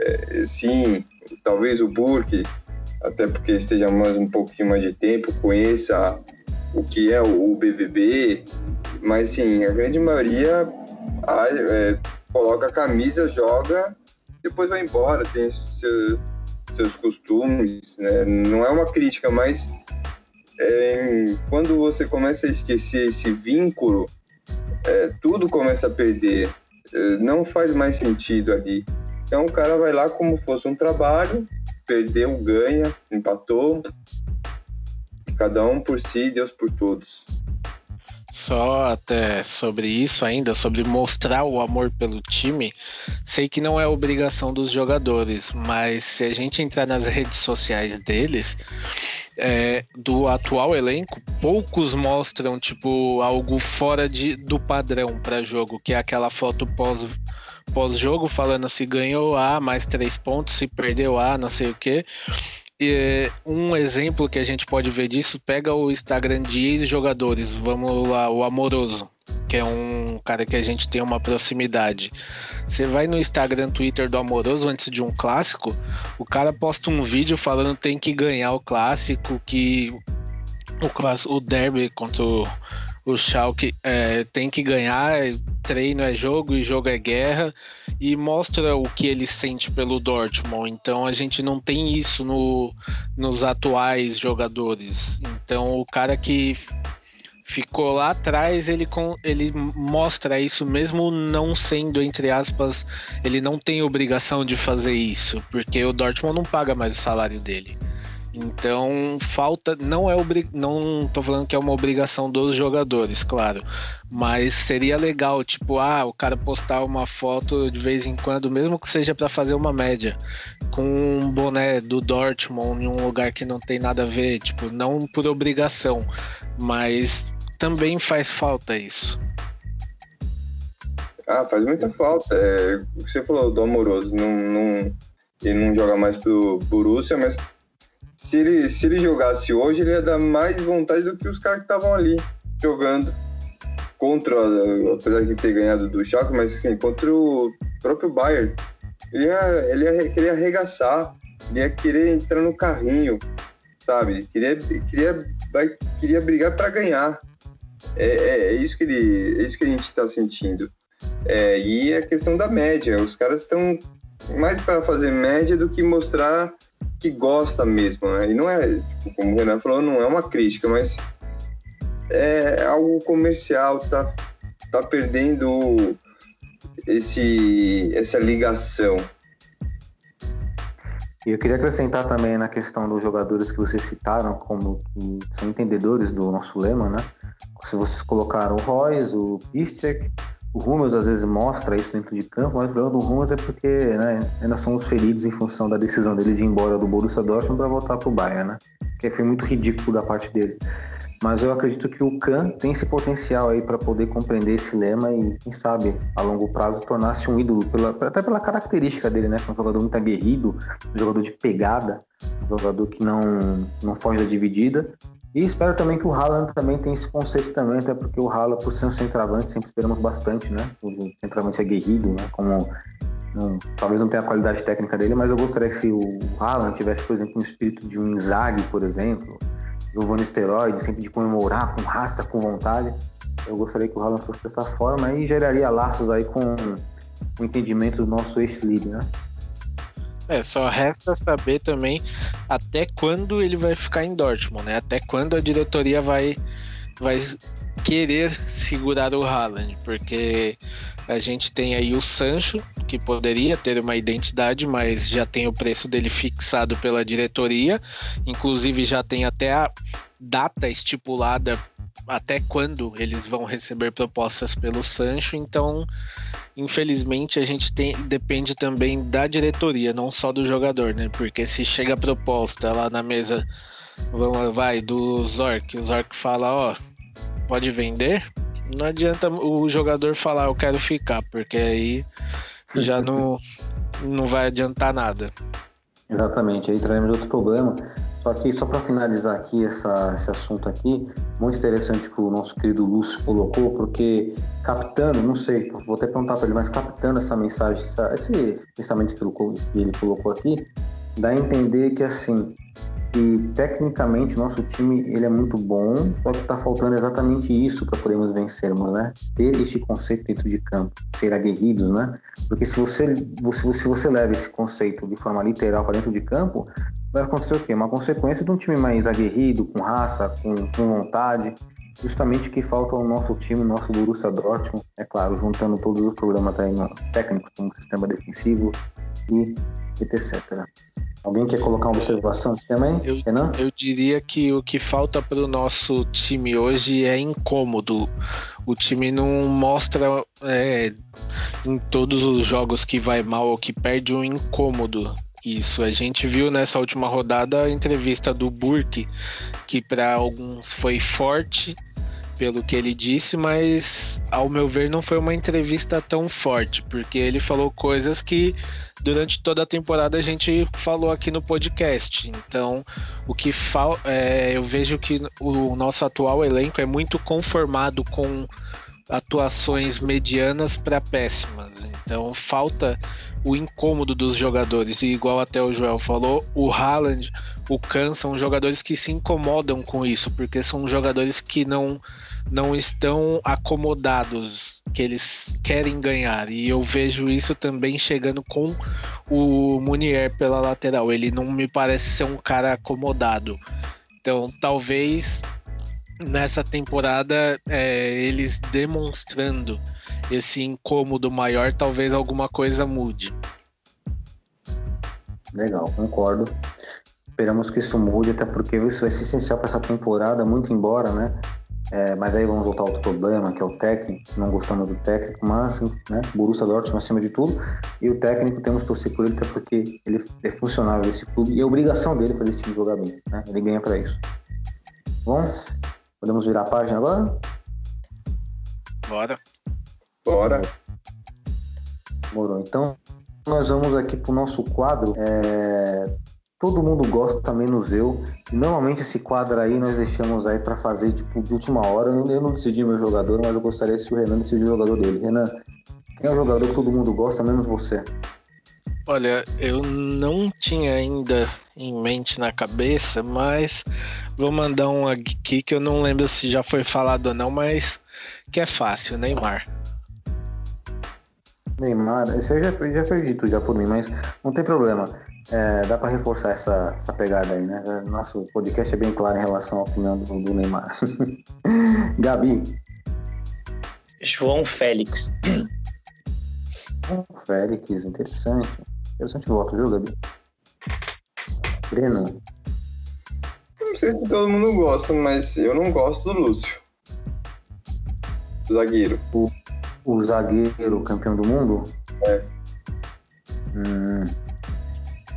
É, sim, talvez o Burke até porque esteja mais um pouquinho mais de tempo, conheça o que é o BBB, mas sim, a grande maioria é, coloca a camisa, joga, depois vai embora, tem seu, seus costumes, né? Não é uma crítica, mas é, quando você começa a esquecer esse vínculo, é, tudo começa a perder, é, não faz mais sentido ali. Então o cara vai lá como fosse um trabalho, perdeu, ganha, empatou. Cada um por si, Deus por todos. Só até sobre isso ainda, sobre mostrar o amor pelo time, sei que não é obrigação dos jogadores, mas se a gente entrar nas redes sociais deles, é, do atual elenco, poucos mostram tipo algo fora de, do padrão para jogo, que é aquela foto pós pós-jogo falando se ganhou A mais três pontos, se perdeu A, não sei o que. Um exemplo que a gente pode ver disso, pega o Instagram de jogadores, vamos lá, o Amoroso, que é um cara que a gente tem uma proximidade. Você vai no Instagram, Twitter do Amoroso antes de um clássico, o cara posta um vídeo falando tem que ganhar o clássico, que o, clássico, o derby contra o o Schalke é, tem que ganhar, treino é jogo e jogo é guerra, e mostra o que ele sente pelo Dortmund. Então a gente não tem isso no, nos atuais jogadores. Então o cara que ficou lá atrás, ele, ele mostra isso, mesmo não sendo, entre aspas, ele não tem obrigação de fazer isso, porque o Dortmund não paga mais o salário dele. Então, falta. Não é obri... Não tô falando que é uma obrigação dos jogadores, claro. Mas seria legal, tipo, ah, o cara postar uma foto de vez em quando, mesmo que seja para fazer uma média, com um boné do Dortmund em um lugar que não tem nada a ver, tipo, não por obrigação, mas também faz falta isso. Ah, faz muita falta. É, o que você falou do Amoroso, não, não, ele não joga mais pro Borussia, mas se ele, se ele jogasse hoje, ele ia dar mais vontade do que os caras que estavam ali jogando contra, apesar de ter ganhado do Chaco, mas assim, contra o próprio Bayern. Ele ia, ele ia querer arregaçar, ele ia querer entrar no carrinho, sabe? Queria, queria, vai, queria brigar para ganhar. É, é, é, isso que ele, é isso que a gente está sentindo. É, e a questão da média, os caras estão mais para fazer média do que mostrar que gosta mesmo, né? E não é, tipo, como o Renan falou, não é uma crítica, mas é algo comercial, tá, tá perdendo esse, essa ligação. E eu queria acrescentar também na questão dos jogadores que vocês citaram, como que são entendedores do nosso lema, né? Se vocês colocaram o Royce, o Pistek, o Rummels às vezes mostra isso dentro de campo, mas o problema do Rummels é porque né, ainda somos feridos em função da decisão dele de ir embora do Borussia Dortmund para voltar para o Bayern, né? Que foi muito ridículo da parte dele. Mas eu acredito que o Kahn tem esse potencial aí para poder compreender esse lema e, quem sabe, a longo prazo tornar-se um ídolo, pela, até pela característica dele, né? Que é um jogador muito aguerrido, um jogador de pegada, um jogador que não, não foge da dividida e espero também que o Haaland também tenha esse conceito também, até porque o Haaland, por ser um centroavante, sempre esperamos bastante, né? O centroavante é guerrido, né? Como não, talvez não tenha a qualidade técnica dele, mas eu gostaria que se o Haaland tivesse, por exemplo, um espírito de um Inzaghi, por exemplo, do Van Nistelrooy, sempre de comemorar com raça, com vontade, eu gostaria que o Haaland fosse dessa forma e geraria laços aí com o entendimento do nosso ex-líder, né? É, só resta saber também até quando ele vai ficar em Dortmund, né? Até quando a diretoria vai, vai querer segurar o Haaland, porque a gente tem aí o Sancho, que poderia ter uma identidade, mas já tem o preço dele fixado pela diretoria, inclusive já tem até a data estipulada até quando eles vão receber propostas pelo Sancho, então infelizmente a gente tem depende também da diretoria, não só do jogador, né? Porque se chega a proposta lá na mesa, vai do Zork, o Zork fala, ó, pode vender, não adianta o jogador falar eu quero ficar, porque aí já não, não vai adiantar nada. Exatamente, aí trazemos outro problema. Só que só para finalizar aqui essa, esse assunto aqui, muito interessante que o nosso querido Lúcio colocou, porque captando, não sei, vou até perguntar para ele, mas captando essa mensagem, essa, esse pensamento que ele colocou aqui, dá a entender que assim, e tecnicamente nosso time ele é muito bom, só que está faltando exatamente isso para podermos vencermos, né? Ter este conceito dentro de campo, ser aguerridos, né? Porque se você, se você, você leva esse conceito de forma literal para dentro de campo, vai acontecer o quê? Uma consequência de um time mais aguerrido, com raça, com, com vontade, justamente que falta ao nosso time, nosso Borussia Dortmund, é claro, juntando todos os problemas técnicos, como sistema defensivo e etc. Alguém quer colocar uma observação nesse tema aí? Eu, Renan? eu diria que o que falta para o nosso time hoje é incômodo. O time não mostra é, em todos os jogos que vai mal ou que perde um incômodo. Isso, a gente viu nessa última rodada a entrevista do Burke, que para alguns foi forte, pelo que ele disse, mas ao meu ver não foi uma entrevista tão forte, porque ele falou coisas que durante toda a temporada a gente falou aqui no podcast. Então, o que é, eu vejo que o nosso atual elenco é muito conformado com atuações medianas para péssimas. Então falta o incômodo dos jogadores. E igual até o Joel falou, o Haaland, o Kahn são jogadores que se incomodam com isso, porque são jogadores que não, não estão acomodados, que eles querem ganhar. E eu vejo isso também chegando com o Munier pela lateral. Ele não me parece ser um cara acomodado. Então talvez nessa temporada é, eles demonstrando esse incômodo maior, talvez alguma coisa mude. Legal, concordo. Esperamos que isso mude, até porque isso vai ser essencial para essa temporada, muito embora, né? É, mas aí vamos voltar a outro problema, que é o técnico. Não gostamos do técnico, mas né, Borussia Dortmund acima de tudo. E o técnico temos que torcer por ele, até porque ele é funcionário desse clube e é obrigação dele fazer esse time jogar bem. Né? Ele ganha para isso. Bom, podemos virar a página agora? Bora. Bora. Morou. Então, nós vamos aqui para o nosso quadro. É... Todo mundo gosta, menos eu. E normalmente esse quadro aí nós deixamos aí para fazer tipo de última hora. Eu não decidi meu jogador, mas eu gostaria se o Renan decidir o jogador dele. Renan, quem é o jogador que todo mundo gosta, menos você? Olha, eu não tinha ainda em mente na cabeça, mas vou mandar um aqui que eu não lembro se já foi falado ou não, mas que é fácil, Neymar. Neymar, isso aí já, foi- já foi dito já por mim, mas não tem problema. É, dá para reforçar essa, essa pegada aí, né? Nosso podcast é bem claro em relação à opinião do, do Neymar. [LAUGHS] Gabi, João Félix. Félix, interessante. Interessante voto, viu, Gabi? Breno, Não sei se todo mundo gosta, mas eu não gosto do Lúcio. Zagueiro. o zagueiro campeão do mundo? É. Hum.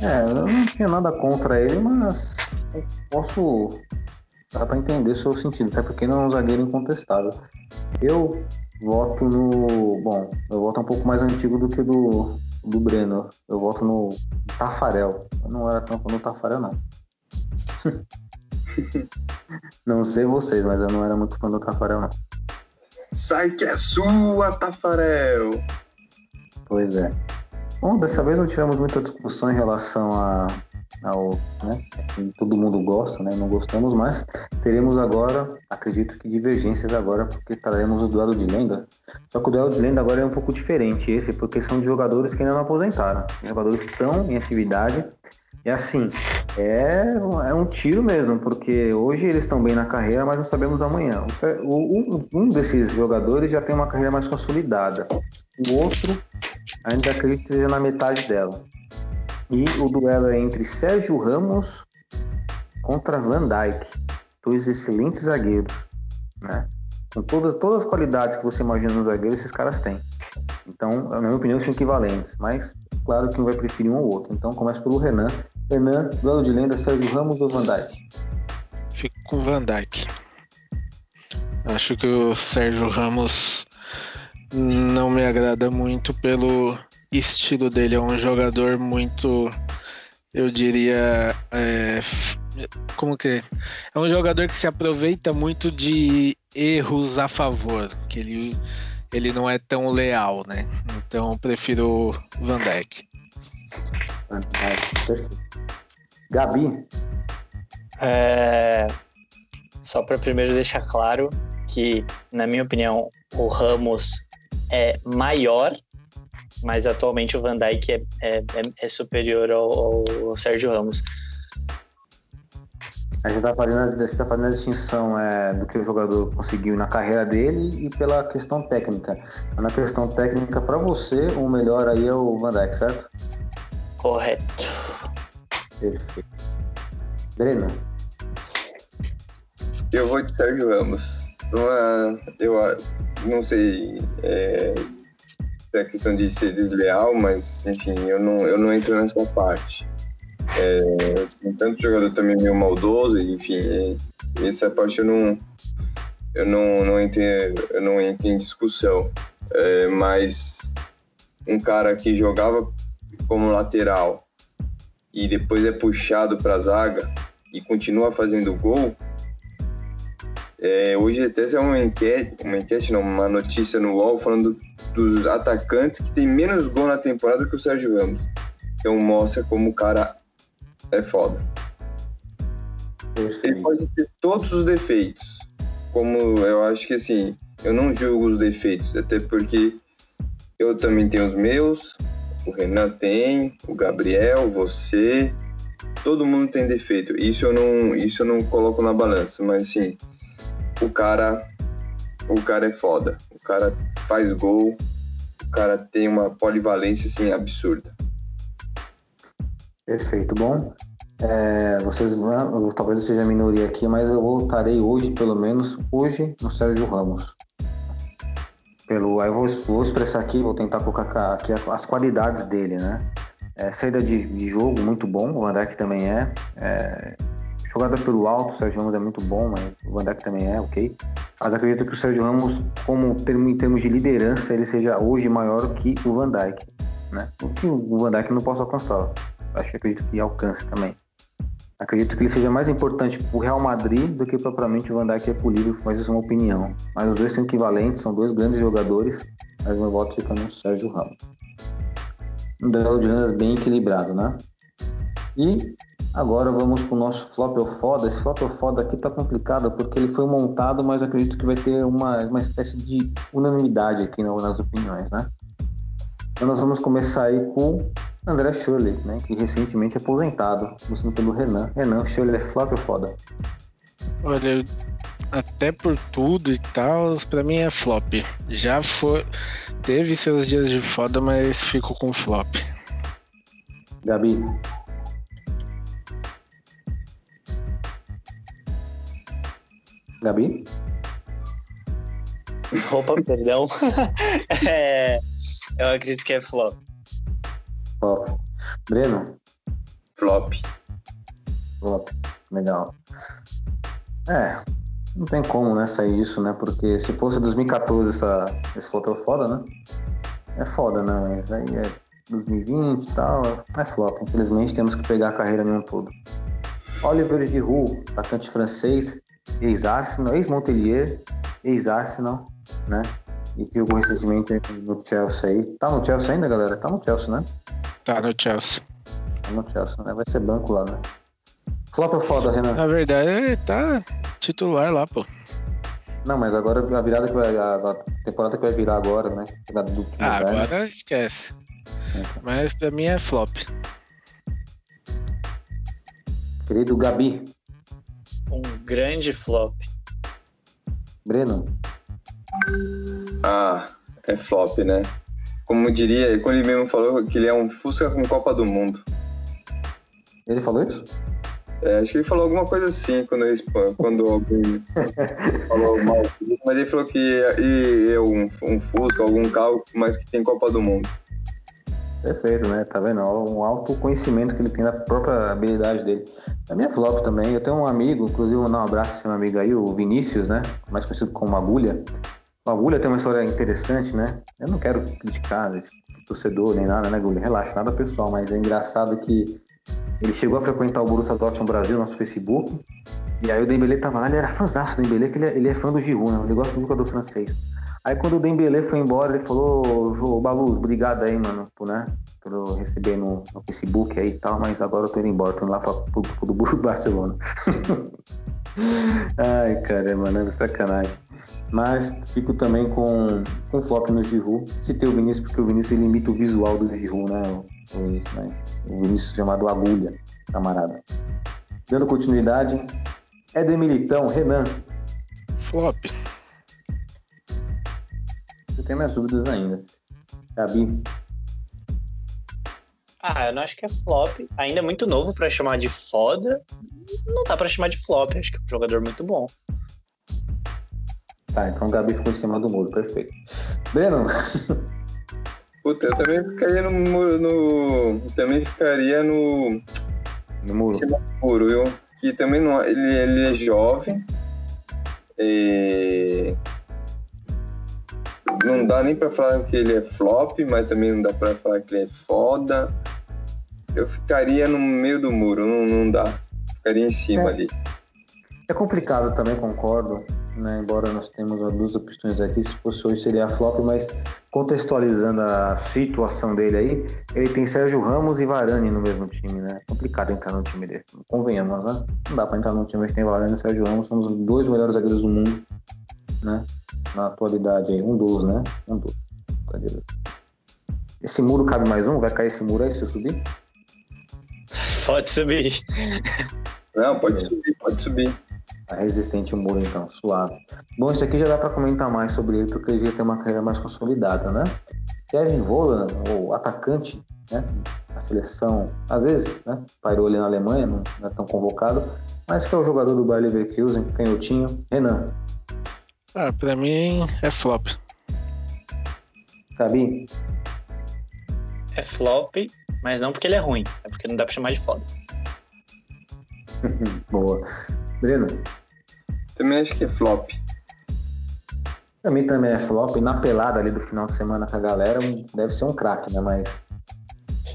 É, eu não tinha nada contra ele, mas eu posso. Dá pra entender o seu sentido, até porque não é um zagueiro incontestável. Eu voto no. Bom, eu voto um pouco mais antigo do que do, do Breno. Eu voto no Tafarel. Eu não era tão fã do Tafarel, não. [LAUGHS] [LAUGHS] não sei vocês, mas eu não era muito fã do Tafarel, não. Sai que é sua, Tafarel! Pois é. Bom, dessa vez não tivemos muita discussão em relação a, ao, né, que todo mundo gosta, né, não gostamos, mas teremos agora, acredito que divergências agora, porque traremos o duelo de lenda. Só que o duelo de lenda agora é um pouco diferente esse, porque são de jogadores que ainda não aposentaram. Os jogadores estão em atividade e assim, é, é um tiro mesmo, porque hoje eles estão bem na carreira, mas não sabemos amanhã. O o- um, um desses jogadores já tem uma carreira mais consolidada. O outro ainda acredito que esteja na metade dela. E o duelo é entre Sérgio Ramos contra Van Dijk. Dois excelentes zagueiros, né? Com todas, todas as qualidades que você imagina no zagueiro, esses caras têm. Então, na minha opinião, são equivalentes. Mas, claro que um vai preferir um ou outro. Então, começa pelo Renan. Renan, duelo de lenda, Sérgio Ramos ou Van Dijk? Fico com o Van Dyke. Acho que o Sérgio Ramos não me agrada muito pelo estilo dele. É um jogador muito, eu diria, é, como que é? É um jogador que se aproveita muito de erros a favor, que ele ele não é tão leal, né? Então prefiro Van Dijk. Gabi, É, Só para primeiro deixar claro que, na minha opinião, o Ramos é maior, mas atualmente o Van Dijk é, é, é- é superior ao, ao Sérgio Ramos. a gente está fazendo, tá fazendo a distinção é, do que o jogador conseguiu na carreira dele e pela questão técnica. Na questão técnica, para você, o melhor aí é o Van Dijk, certo? Correto. Perfeito. Breno, Eu vou de Sérgio Ramos. Uma, eu não sei é, se é questão de ser desleal, mas enfim, eu não, eu não entro nessa parte. É, tem tanto jogador também meio maldoso, enfim, é, essa parte eu não, eu não, não, entro, eu não entro em discussão. É, mas um cara que jogava como lateral e depois é puxado para a zaga e continua fazendo gol, é, hoje até é uma enquete, uma enquete não, uma notícia no UOL falando dos atacantes que tem menos gol na temporada que o Sérgio Ramos. Então mostra como o cara é foda. Ele pode ter todos os defeitos. Como eu acho que assim, eu não julgo os defeitos, até porque eu também tenho os meus, o Renan tem, o Gabriel, você, todo mundo tem defeito. Isso eu não, isso eu não coloco na balança, mas assim, o cara, o cara é foda. O cara faz gol, o cara tem uma polivalência assim absurda. Perfeito. Bom, É, vocês talvez eu seja minoria aqui, mas eu voltarei hoje, pelo menos hoje, no Sérgio Ramos. Pelo, eu vou, vou expressar aqui, vou tentar colocar ca- aqui as qualidades dele, né? É, saída de, de jogo muito bom, o Van Dijk também é. É, jogada pelo alto, o Sérgio Ramos é muito bom, mas o Van Dijk também é, ok. Mas acredito que o Sérgio Ramos, como termo, em termos de liderança, ele seja hoje maior que o Van Dijk, né? O que o Van Dijk não possa alcançar. Acho que acredito que alcance também. Acredito que ele seja mais importante para o Real Madrid do que propriamente o Van Dijk é pro Liverpool, mas isso é uma opinião. Mas os dois são equivalentes, são dois grandes jogadores, mas meu voto fica no Sérgio Ramos. Um duelo de anos bem equilibrado, né? E agora vamos pro nosso flop ou foda. Esse flop ou foda aqui tá complicado porque ele foi montado, mas acredito que vai ter uma, uma espécie de unanimidade aqui nas opiniões, né? Então nós vamos começar aí com André Schürrle, né? Que recentemente é aposentado, começando pelo Renan. Renan, Schürrle é flop ou foda? Olha, até por tudo e tal, pra mim é flop. Já foi. Teve seus dias de foda, mas fico com flop. Gabi, Gabi? Opa, perdão. [LAUGHS] É, eu acredito que é flop. Flop. Breno? Flop. Flop. Legal. É, não tem como, né, sair isso, né? Porque se fosse 2014 essa, esse flop é foda, né? É foda, né? Mas aí é 2020 e tal, é flop. Infelizmente temos que pegar a carreira em um todo. Oliver Giroud, atacante francês, ex-Arsenal, ex-Montpellier, ex-Arsenal, né? E que jogou recentemente no Chelsea aí. Tá no Chelsea ainda, galera? Tá no Chelsea, né? Tá no Chelsea. Tá no Chelsea, né? Vai ser banco lá, né? Flop é foda, Renan. Na verdade, ele tá titular lá, pô. Não, mas agora a virada que vai. A, a temporada que vai virar agora, né? Do time Ah, velho. agora esquece. Mas pra mim é flop. Querido Gabi, Um grande flop. Breno, Ah, é flop, né? Como diria, quando ele mesmo falou que ele é um Fusca com Copa do Mundo. ele falou isso? É, acho que ele falou alguma coisa assim quando, eu quando alguém [LAUGHS] falou mal. Mas ele falou que é um, um Fusca, algum carro, mas que tem Copa do Mundo. Perfeito, né? Tá vendo? Um alto conhecimento que ele tem da própria habilidade dele. A minha flop também. Eu tenho um amigo, inclusive vou dar um abraço pro seu amigo aí, o Vinícius, né? Mais conhecido como Agulha. Agulha tem uma história interessante, né? Eu não quero criticar esse torcedor nem nada, né, Agulha? Relaxa, nada pessoal, mas é engraçado que ele chegou a frequentar o Borussia Dortmund Brasil, nosso Facebook, e aí o Dembélé tava lá, ele era fãzaço do Dembélé, que ele é, ele é fã do Giroud, né? Ele gosta do jogador francês. Aí quando o Dembélé foi embora, ele falou, Jô, Baluz, obrigado aí, mano, por, né, por receber no, no Facebook aí e tal, mas agora eu tô indo embora, tô indo lá pro, pro, pro Barcelona. [LAUGHS] Ai, cara, mano, é sacanagem. Mas fico também com, com flop no Giroud. Citei o Vinícius porque o Vinícius ele imita o visual do Giroud, né? O, o, Vinícius, né? o Vinícius chamado Agulha, camarada. Dando continuidade, Éder Militão, Renan. Flop. Eu tenho minhas dúvidas ainda. Gabi, Ah, eu não acho que é flop. Ainda é muito novo pra chamar de foda. Não dá pra chamar de flop. Acho que é um jogador muito bom. tá, então o Gabi ficou em cima do muro, perfeito. Breno, [LAUGHS] Puta, eu também ficaria no. mu- no também ficaria no. no muro. cima do muro, viu? Que também não. Ele, ele é jovem. E... Não dá nem pra falar que ele é flop, mas também não dá pra falar que ele é foda. Eu ficaria no meio do muro, não, não dá. Ficaria em cima É. ali. É complicado também, concordo, né? Embora nós temos as duas opções aqui, se fosse hoje seria flop, mas contextualizando a situação dele aí, ele tem Sérgio Ramos e Varane no mesmo time, né? É complicado entrar num time desse. Convenhamos, né? Não dá pra entrar num time que tem Varane e Sérgio Ramos, são os dois melhores zagueiros do mundo, né? Na atualidade aí, um dos, né? Um dos. Esse muro cabe mais um? Vai cair esse muro aí se eu subir? Pode subir. Não, pode subir, pode subir. Tá resistente o muro, então, suave. Bom, isso aqui já dá pra comentar mais sobre ele, porque ele já tem uma carreira mais consolidada, né? Kevin Volan, o atacante, né? A seleção, às vezes, né? Pairou ali na Alemanha, não, não é tão convocado, mas que é o jogador do Bayer Leverkusen, canhotinho. Renan, Ah, pra mim é flop. Gabi, É flop, mas não porque ele é ruim, é porque não dá pra chamar de foda. [LAUGHS] boa. Breno, Também acho que é flop. pra mim também é flop. E na pelada ali do final de semana com a galera, deve ser um craque, né? Mas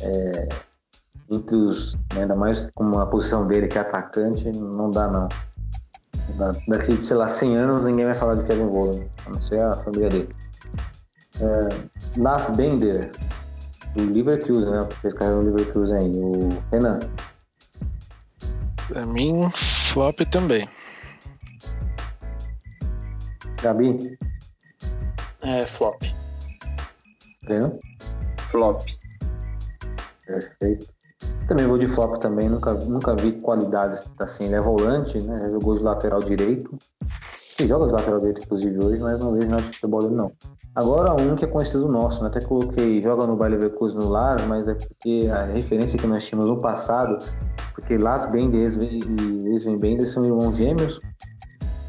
é, entre os, né, ainda mais com a posição dele que é atacante, não dá não. Daqui de, sei lá, 100 anos ninguém vai falar de Kevin Volan, a não ser a família dele. É, Lars Bender, do Leverkusen, né? Porque esse cara é o Leverkusen aí. O Renan, Pra mim, flop também. Gabi, É flop. Breno. Flop. Perfeito. Também vou de flop também, nunca, nunca vi qualidades assim. Ele é volante, né? Jogou de lateral direito. Ele joga de lateral direito, inclusive, hoje, mas não vejo nada de futebol dele, não. Agora, um que é conhecido nosso, né? Até coloquei, joga no Bayer Leverkusen no Lars, mas é porque a referência que nós tínhamos no passado, porque Lars Bender e Sven- e Sven Bender são irmãos gêmeos,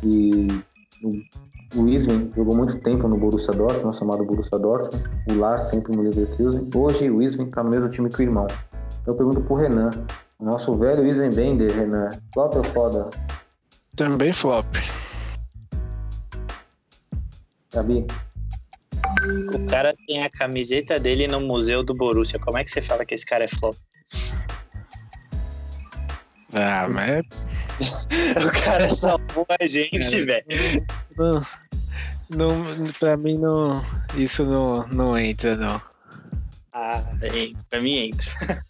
e o- Isven jogou muito tempo no Borussia Dortmund, chamado Borussia Dortmund, o Lars sempre no Leverkusen. Hoje o Isven tá no mesmo time que o irmão. Então eu pergunto pro Renan, o nosso velho Isven Bender, Renan, flop ou foda? Também flop. Gabi? O cara tem a camiseta dele no museu do Borussia. Como é que você fala que esse cara é flop? Ah, mas [LAUGHS] O cara salvou a gente, velho. não, não, pra mim não, isso não, não entra, não. Ah, entra. Pra mim entra. [LAUGHS]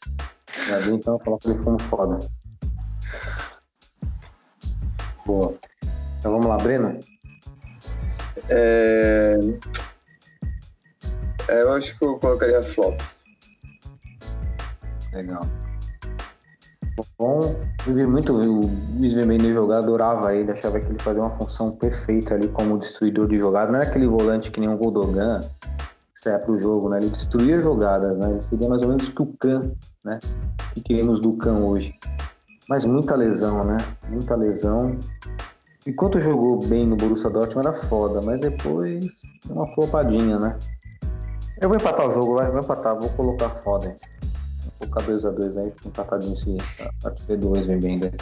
Gabi, então, coloca ele como foda. Boa. Então vamos lá, Breno? É... é, eu acho que eu colocaria flop. Legal. Bom, eu vi muito o Bender jogar, adorava ele, achava que ele fazia uma função perfeita ali como destruidor de jogada. Não era aquele volante que nem um Goldogan, que saia pro jogo, né? Ele destruía jogadas, né? Ele seria mais ou menos que o Khan, né? O que queremos do Khan hoje. Mas muita lesão, né? Muita lesão. Enquanto jogou bem no Borussia Dortmund era foda, mas depois deu uma flopadinha, né? Eu vou empatar o jogo, vai, vou empatar, vou colocar foda. hein? Vou colocar 2x2 aí, fica empatadinho esse a partir do vem bem daí.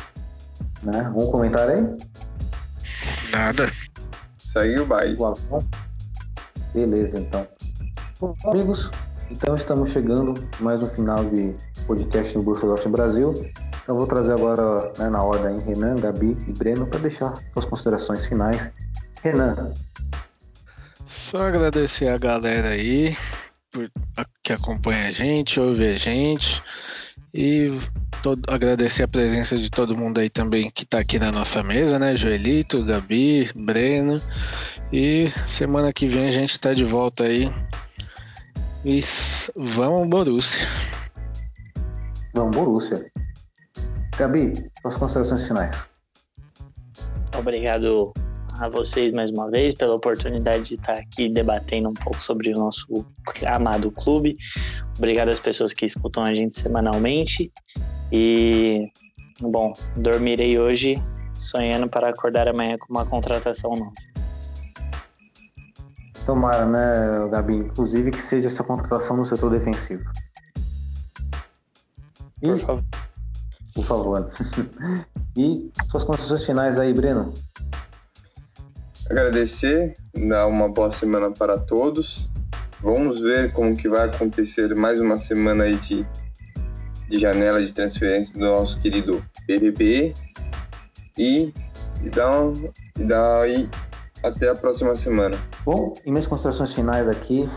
Né? Algum comentário aí? Nada. O. O Avon? Beleza, então. Bom, amigos, então estamos chegando mais um final de podcast do Borussia Dortmund Brasil. Então vou trazer agora né, na ordem Renan, Gabi e Breno para deixar suas considerações finais. Renan, Só agradecer a galera aí por, a- que acompanha a gente, ouve a gente. E todo- agradecer a presença de todo mundo aí também que tá aqui na nossa mesa, né? Joelito, Gabi, Breno. E semana que vem a gente tá de volta aí. E s- vamos, Borussia. vamos Borussia. Gabi, suas considerações finais. Obrigado a vocês mais uma vez pela oportunidade de estar aqui debatendo um pouco sobre o nosso amado clube. Obrigado às pessoas que escutam a gente semanalmente. E, bom, dormirei hoje sonhando para acordar amanhã com uma contratação nova. Tomara, né, Gabi? Inclusive que seja essa contratação no setor defensivo. E, Por favor. por favor. [LAUGHS] e suas considerações finais aí, Breno. Agradecer, dar uma boa semana para todos. Vamos ver como que vai acontecer mais uma semana aí de, de janela de transferência do nosso querido BBB. E, e dar um, e dar aí até a próxima semana. Bom, e minhas considerações finais aqui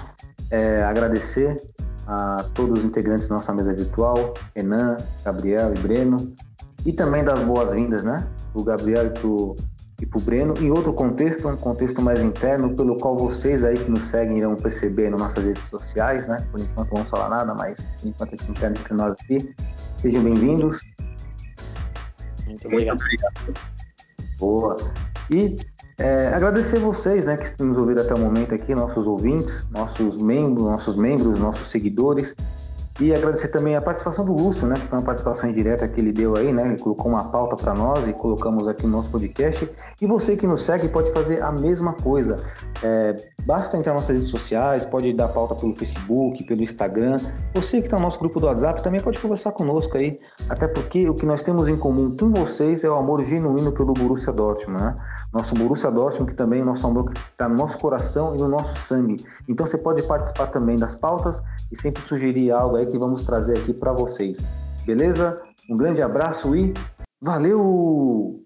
é agradecer a todos os integrantes da nossa mesa virtual, Renan, Gabriel e Breno, e também dar as boas-vindas, né, pro Gabriel e pro, e pro Breno, em outro contexto, um contexto mais interno, pelo qual vocês aí que nos seguem irão perceber nas nossas redes sociais, né, por enquanto não vamos falar nada, mas por enquanto é interno entre nós aqui. Sejam bem-vindos. Muito obrigado. Boa. E É, agradecer vocês, né, que nos ouviram até o momento aqui, nossos ouvintes, nossos membros, nossos membros, nossos seguidores. E agradecer também a participação do Lúcio, né, que foi uma participação indireta que ele deu aí, né, ele colocou uma pauta para nós e colocamos aqui no nosso podcast. E você que nos segue pode fazer a mesma coisa. É, basta entrar nas nossas redes sociais, pode dar pauta pelo Facebook, pelo Instagram. Você que está no nosso grupo do WhatsApp também pode conversar conosco aí, até porque o que nós temos em comum com vocês é o amor genuíno pelo Borussia Dortmund, né? Nosso Borussia Dortmund, que também é o nosso amor que está no nosso coração e no nosso sangue. Então você pode participar também das pautas e sempre sugerir algo que vamos trazer aqui para vocês. Beleza? Um grande abraço e valeu!